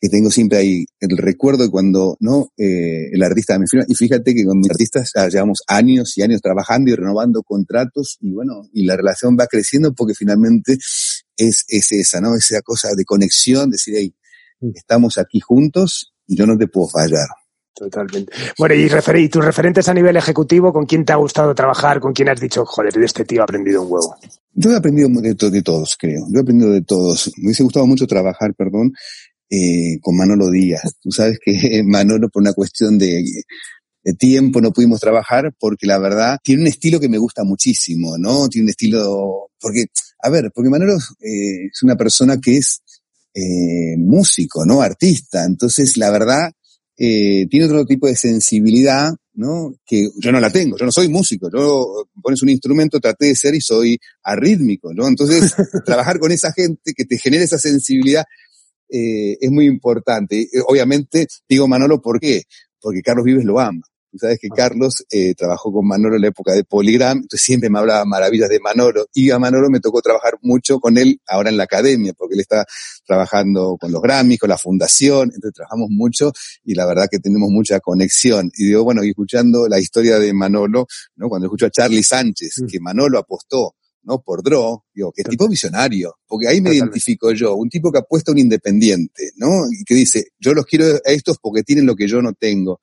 Speaker 3: que tengo siempre ahí. El recuerdo de cuando, ¿no? Eh, el artista me firma. Y fíjate que con mis artistas ya llevamos años y años trabajando y renovando contratos y bueno, y la relación va creciendo porque finalmente es, es esa, ¿no? Esa cosa de conexión, decir, hey, mm. estamos aquí juntos y yo no te puedo fallar.
Speaker 2: Totalmente. Bueno, y, y, tus referentes a nivel ejecutivo, ¿con quién te ha gustado trabajar? ¿Con quién has dicho, joder, de este tío he aprendido un huevo?
Speaker 3: Yo he aprendido de, de todos, creo. Yo he aprendido de todos. Me hubiese gustado mucho trabajar, perdón, eh, con Manolo Díaz. Tú sabes que Manolo, por una cuestión de, de tiempo, no pudimos trabajar porque la verdad tiene un estilo que me gusta muchísimo, ¿no? Tiene un estilo, porque, a ver, porque Manolo eh, es una persona que es eh, músico, ¿no? Artista. Entonces, la verdad, eh, tiene otro tipo de sensibilidad, ¿no? Que yo no la tengo, yo no soy músico, yo pones un instrumento, traté de ser y soy arrítmico, ¿no? Entonces, trabajar con esa gente que te genera esa sensibilidad eh, es muy importante. Eh, obviamente, digo Manolo, ¿por qué? Porque Carlos Vives lo ama. Tú sabes que ah. Carlos eh, trabajó con Manolo en la época de Poligram, entonces siempre me hablaba maravillas de Manolo. Y a Manolo me tocó trabajar mucho con él ahora en la academia, porque él está trabajando con los Grammys, con la fundación, entonces trabajamos mucho y la verdad que tenemos mucha conexión. Y digo, bueno, y escuchando la historia de Manolo, ¿no? Cuando escucho a Charlie Sánchez, mm. que Manolo apostó ¿no? Por Draw, digo, qué tipo visionario, porque ahí me identifico yo, un tipo que apuesta a un independiente, ¿no? Y que dice, yo los quiero a estos porque tienen lo que yo no tengo.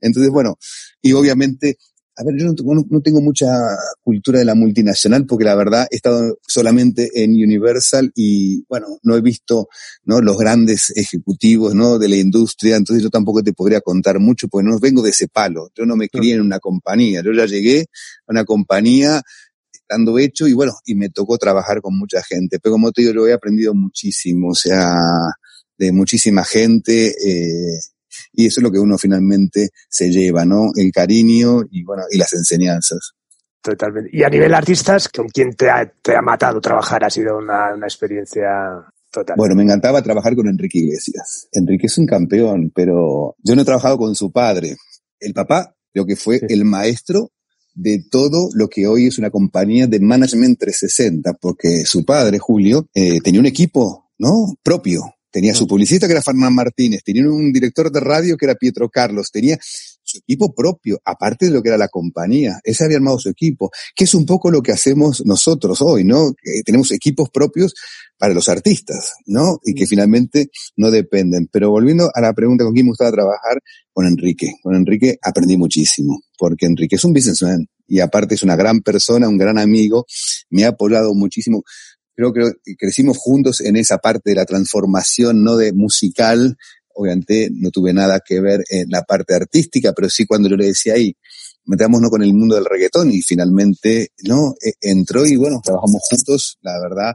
Speaker 3: Entonces, bueno, y obviamente, a ver, yo no, tengo mucha cultura de la multinacional porque la verdad he estado solamente en Universal y, bueno, no he visto, ¿no? Los grandes ejecutivos, ¿no? De la industria, entonces yo tampoco te podría contar mucho porque no vengo de ese palo. Yo no me crié en una compañía, yo ya llegué a una compañía estando hecho y bueno, y me tocó trabajar con mucha gente. Pero como te digo, yo he aprendido muchísimo, o sea, de muchísima gente, eh, y eso es lo que uno finalmente se lleva, ¿no? El cariño y bueno, y las enseñanzas.
Speaker 2: Totalmente. Y a nivel artistas, ¿con quién te ha, te ha matado trabajar? Ha sido una, una experiencia Total.
Speaker 3: Bueno, me encantaba trabajar con Enrique Iglesias. Enrique es un campeón, pero yo no he trabajado con su padre. El papá creo que fue el maestro de todo lo que hoy es una compañía de Management 360, porque su padre, Julio, eh, tenía un equipo, ¿no? Propio. Tenía su publicista que era Fernán Martínez, tenía un director de radio que era Pietro Carlos, tenía su equipo propio, aparte de lo que era la compañía. Ese había armado su equipo, que es un poco lo que hacemos nosotros hoy, ¿no? Que tenemos equipos propios para los artistas, ¿no? Y que finalmente no dependen. Pero volviendo a la pregunta con quién me gustaba trabajar, con Enrique. Con Enrique aprendí muchísimo, porque Enrique es un businessman y aparte es una gran persona, un gran amigo, me ha apoyado muchísimo creo que crecimos juntos en esa parte de la transformación, no de musical. Obviamente no tuve nada que ver en la parte artística, pero sí cuando yo le decía ahí, metámonos con el mundo del reggaetón y finalmente, ¿no? E, entró y bueno, trabajamos juntos, la verdad,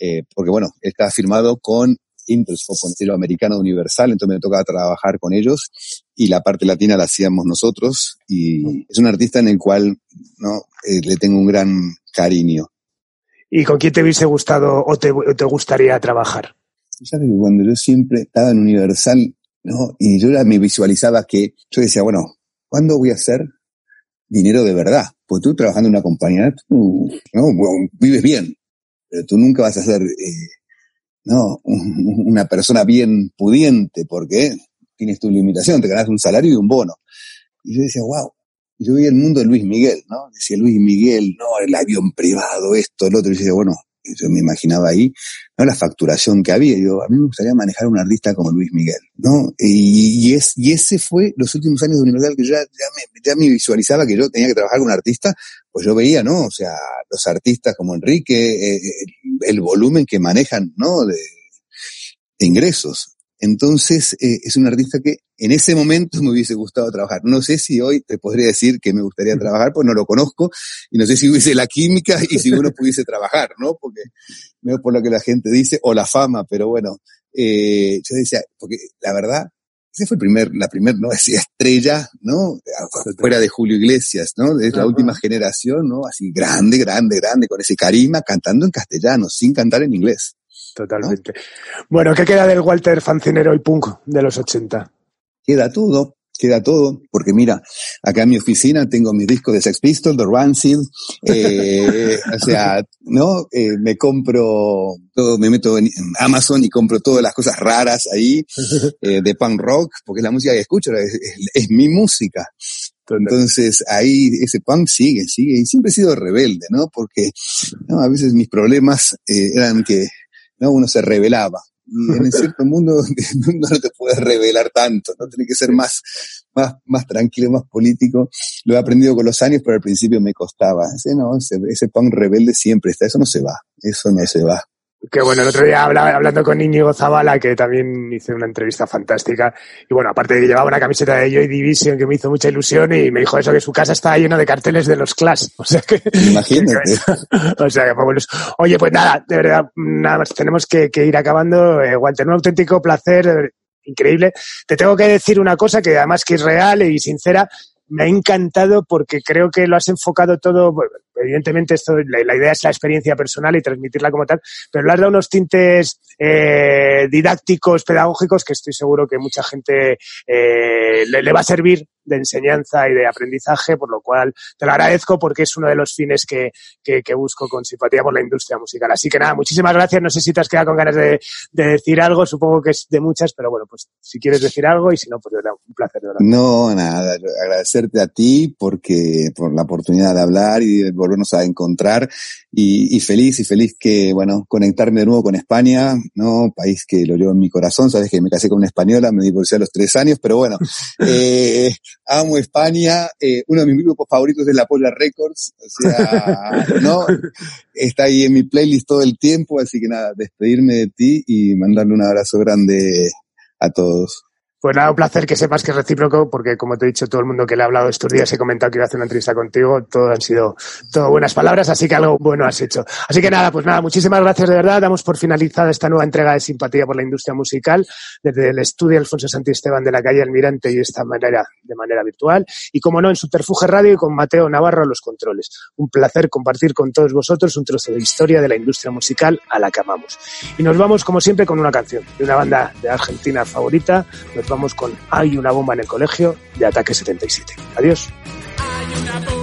Speaker 3: eh, porque bueno, está firmado con Interscope, con el americano universal, entonces me tocaba trabajar con ellos y la parte latina la hacíamos nosotros y es un artista en el cual no eh, le tengo un gran cariño.
Speaker 2: ¿Y con quién te hubiese gustado o te, te gustaría trabajar?
Speaker 3: ¿Sabes que cuando yo siempre estaba en Universal, ¿no? Y yo me visualizaba que, yo decía, bueno, ¿cuándo voy a hacer dinero de verdad? Pues tú trabajando en una compañía, tú, ¿no? vives bien, pero tú nunca vas a ser, eh, ¿no? Una persona bien pudiente, porque tienes tu limitación, te ganas un salario y un bono. Y yo decía, wow. Y yo veía el mundo de Luis Miguel, ¿no? Decía Luis Miguel, no, el avión privado, esto, el otro. Y yo decía, bueno, yo me imaginaba ahí, ¿no? La facturación que había. Yo, a mí me gustaría manejar un artista como Luis Miguel, ¿no? Y, es, y ese fue los últimos años de Universal que yo ya, me, ya me visualizaba que yo tenía que trabajar con un artista, pues yo veía, ¿no? O sea, los artistas como Enrique, eh, el, volumen que manejan, ¿no? De ingresos. Entonces, eh, es un artista que en ese momento me hubiese gustado trabajar. No sé si hoy te podría decir que me gustaría trabajar, pues no lo conozco, y no sé si hubiese la química y si uno pudiese trabajar, ¿no? Porque veo por lo que la gente dice, o la fama, pero bueno, eh, yo decía, porque la verdad, ese fue el primer, la primera, ¿no? Decía estrella, ¿no? Fuera de Julio Iglesias, ¿no? Es la última generación, ¿no? Así grande, grande, grande, con ese carisma, cantando en castellano, sin cantar en inglés.
Speaker 2: Totalmente. Bueno, ¿qué queda del Walter Fancinero y Punk de los 80?
Speaker 3: Queda todo, queda todo, porque mira, acá en mi oficina tengo mis discos de Sex Pistols, The Rancid, eh, o sea, ¿no? Eh, me compro todo, me meto en Amazon y compro todas las cosas raras ahí, eh, de punk rock, porque es la música que escucho, es, mi música. Entonces ahí ese punk sigue, sigue, y siempre he sido rebelde, ¿no? Porque a veces mis problemas eran que ¿no? Uno se revelaba. Y en cierto mundo no te puedes revelar tanto, ¿no? Tiene que ser más, más, más tranquilo, más político. Lo he aprendido con los años, pero al principio me costaba. Ese, no, ese, ese pan rebelde siempre está. Eso no se va. Eso no se va.
Speaker 2: Que bueno, el otro día hablaba, hablando con Íñigo Zavala, que también hice una entrevista fantástica, y bueno, aparte de que llevaba una camiseta de Joy Division que me hizo mucha ilusión y me dijo eso, que su casa está llena de carteles de los Clash. O sea que...
Speaker 3: Imagínate.
Speaker 2: o sea que. Oye, pues nada, de verdad, nada más, tenemos que, ir acabando. Eh, Walter, un auténtico placer, increíble. Te tengo que decir una cosa que además que es real y sincera, me ha encantado porque creo que lo has enfocado todo, evidentemente esto, la, idea es la experiencia personal y transmitirla como tal, pero le has dado unos tintes eh, didácticos, pedagógicos que estoy seguro que mucha gente eh, le, va a servir de enseñanza y de aprendizaje, por lo cual te lo agradezco porque es uno de los fines que, que, busco con simpatía por la industria musical. Así que nada, muchísimas gracias. No sé si te has quedado con ganas de, decir algo, supongo que es de muchas, pero bueno, pues si quieres decir algo y si no, pues un placer. De verdad.
Speaker 3: No, nada, agradecerte a ti porque por la oportunidad de hablar y de volvernos a encontrar y, y feliz y feliz que, bueno, conectarme de nuevo con España, ¿no? País que lo llevo en mi corazón, sabes que me casé con una española, me divorcié a los tres años, pero bueno, eh, amo España, eh, uno de mis grupos favoritos es la Polar Records, o sea, ¿no? Está ahí en mi playlist todo el tiempo, así que nada, despedirme de ti y mandarle un abrazo grande a todos.
Speaker 2: Pues nada, un placer que sepas que es recíproco, porque como te he dicho, todo el mundo que le ha hablado estos días he comentado que iba a hacer una entrevista contigo, todo han sido todo buenas palabras, así que algo bueno has hecho. Así que nada, pues nada, muchísimas gracias de verdad. Damos por finalizada esta nueva entrega de simpatía por la industria musical desde el estudio Alfonso Santisteban de la calle Almirante y esta manera, de manera virtual. Y como no, en Subterfuge Radio y con Mateo Navarro a los controles. Un placer compartir con todos vosotros un trozo de historia de la industria musical a la que amamos. Y nos vamos, como siempre, con una canción de una banda de Argentina favorita vamos con Hay una bomba en el colegio de Ataque 77. Adiós. Hay una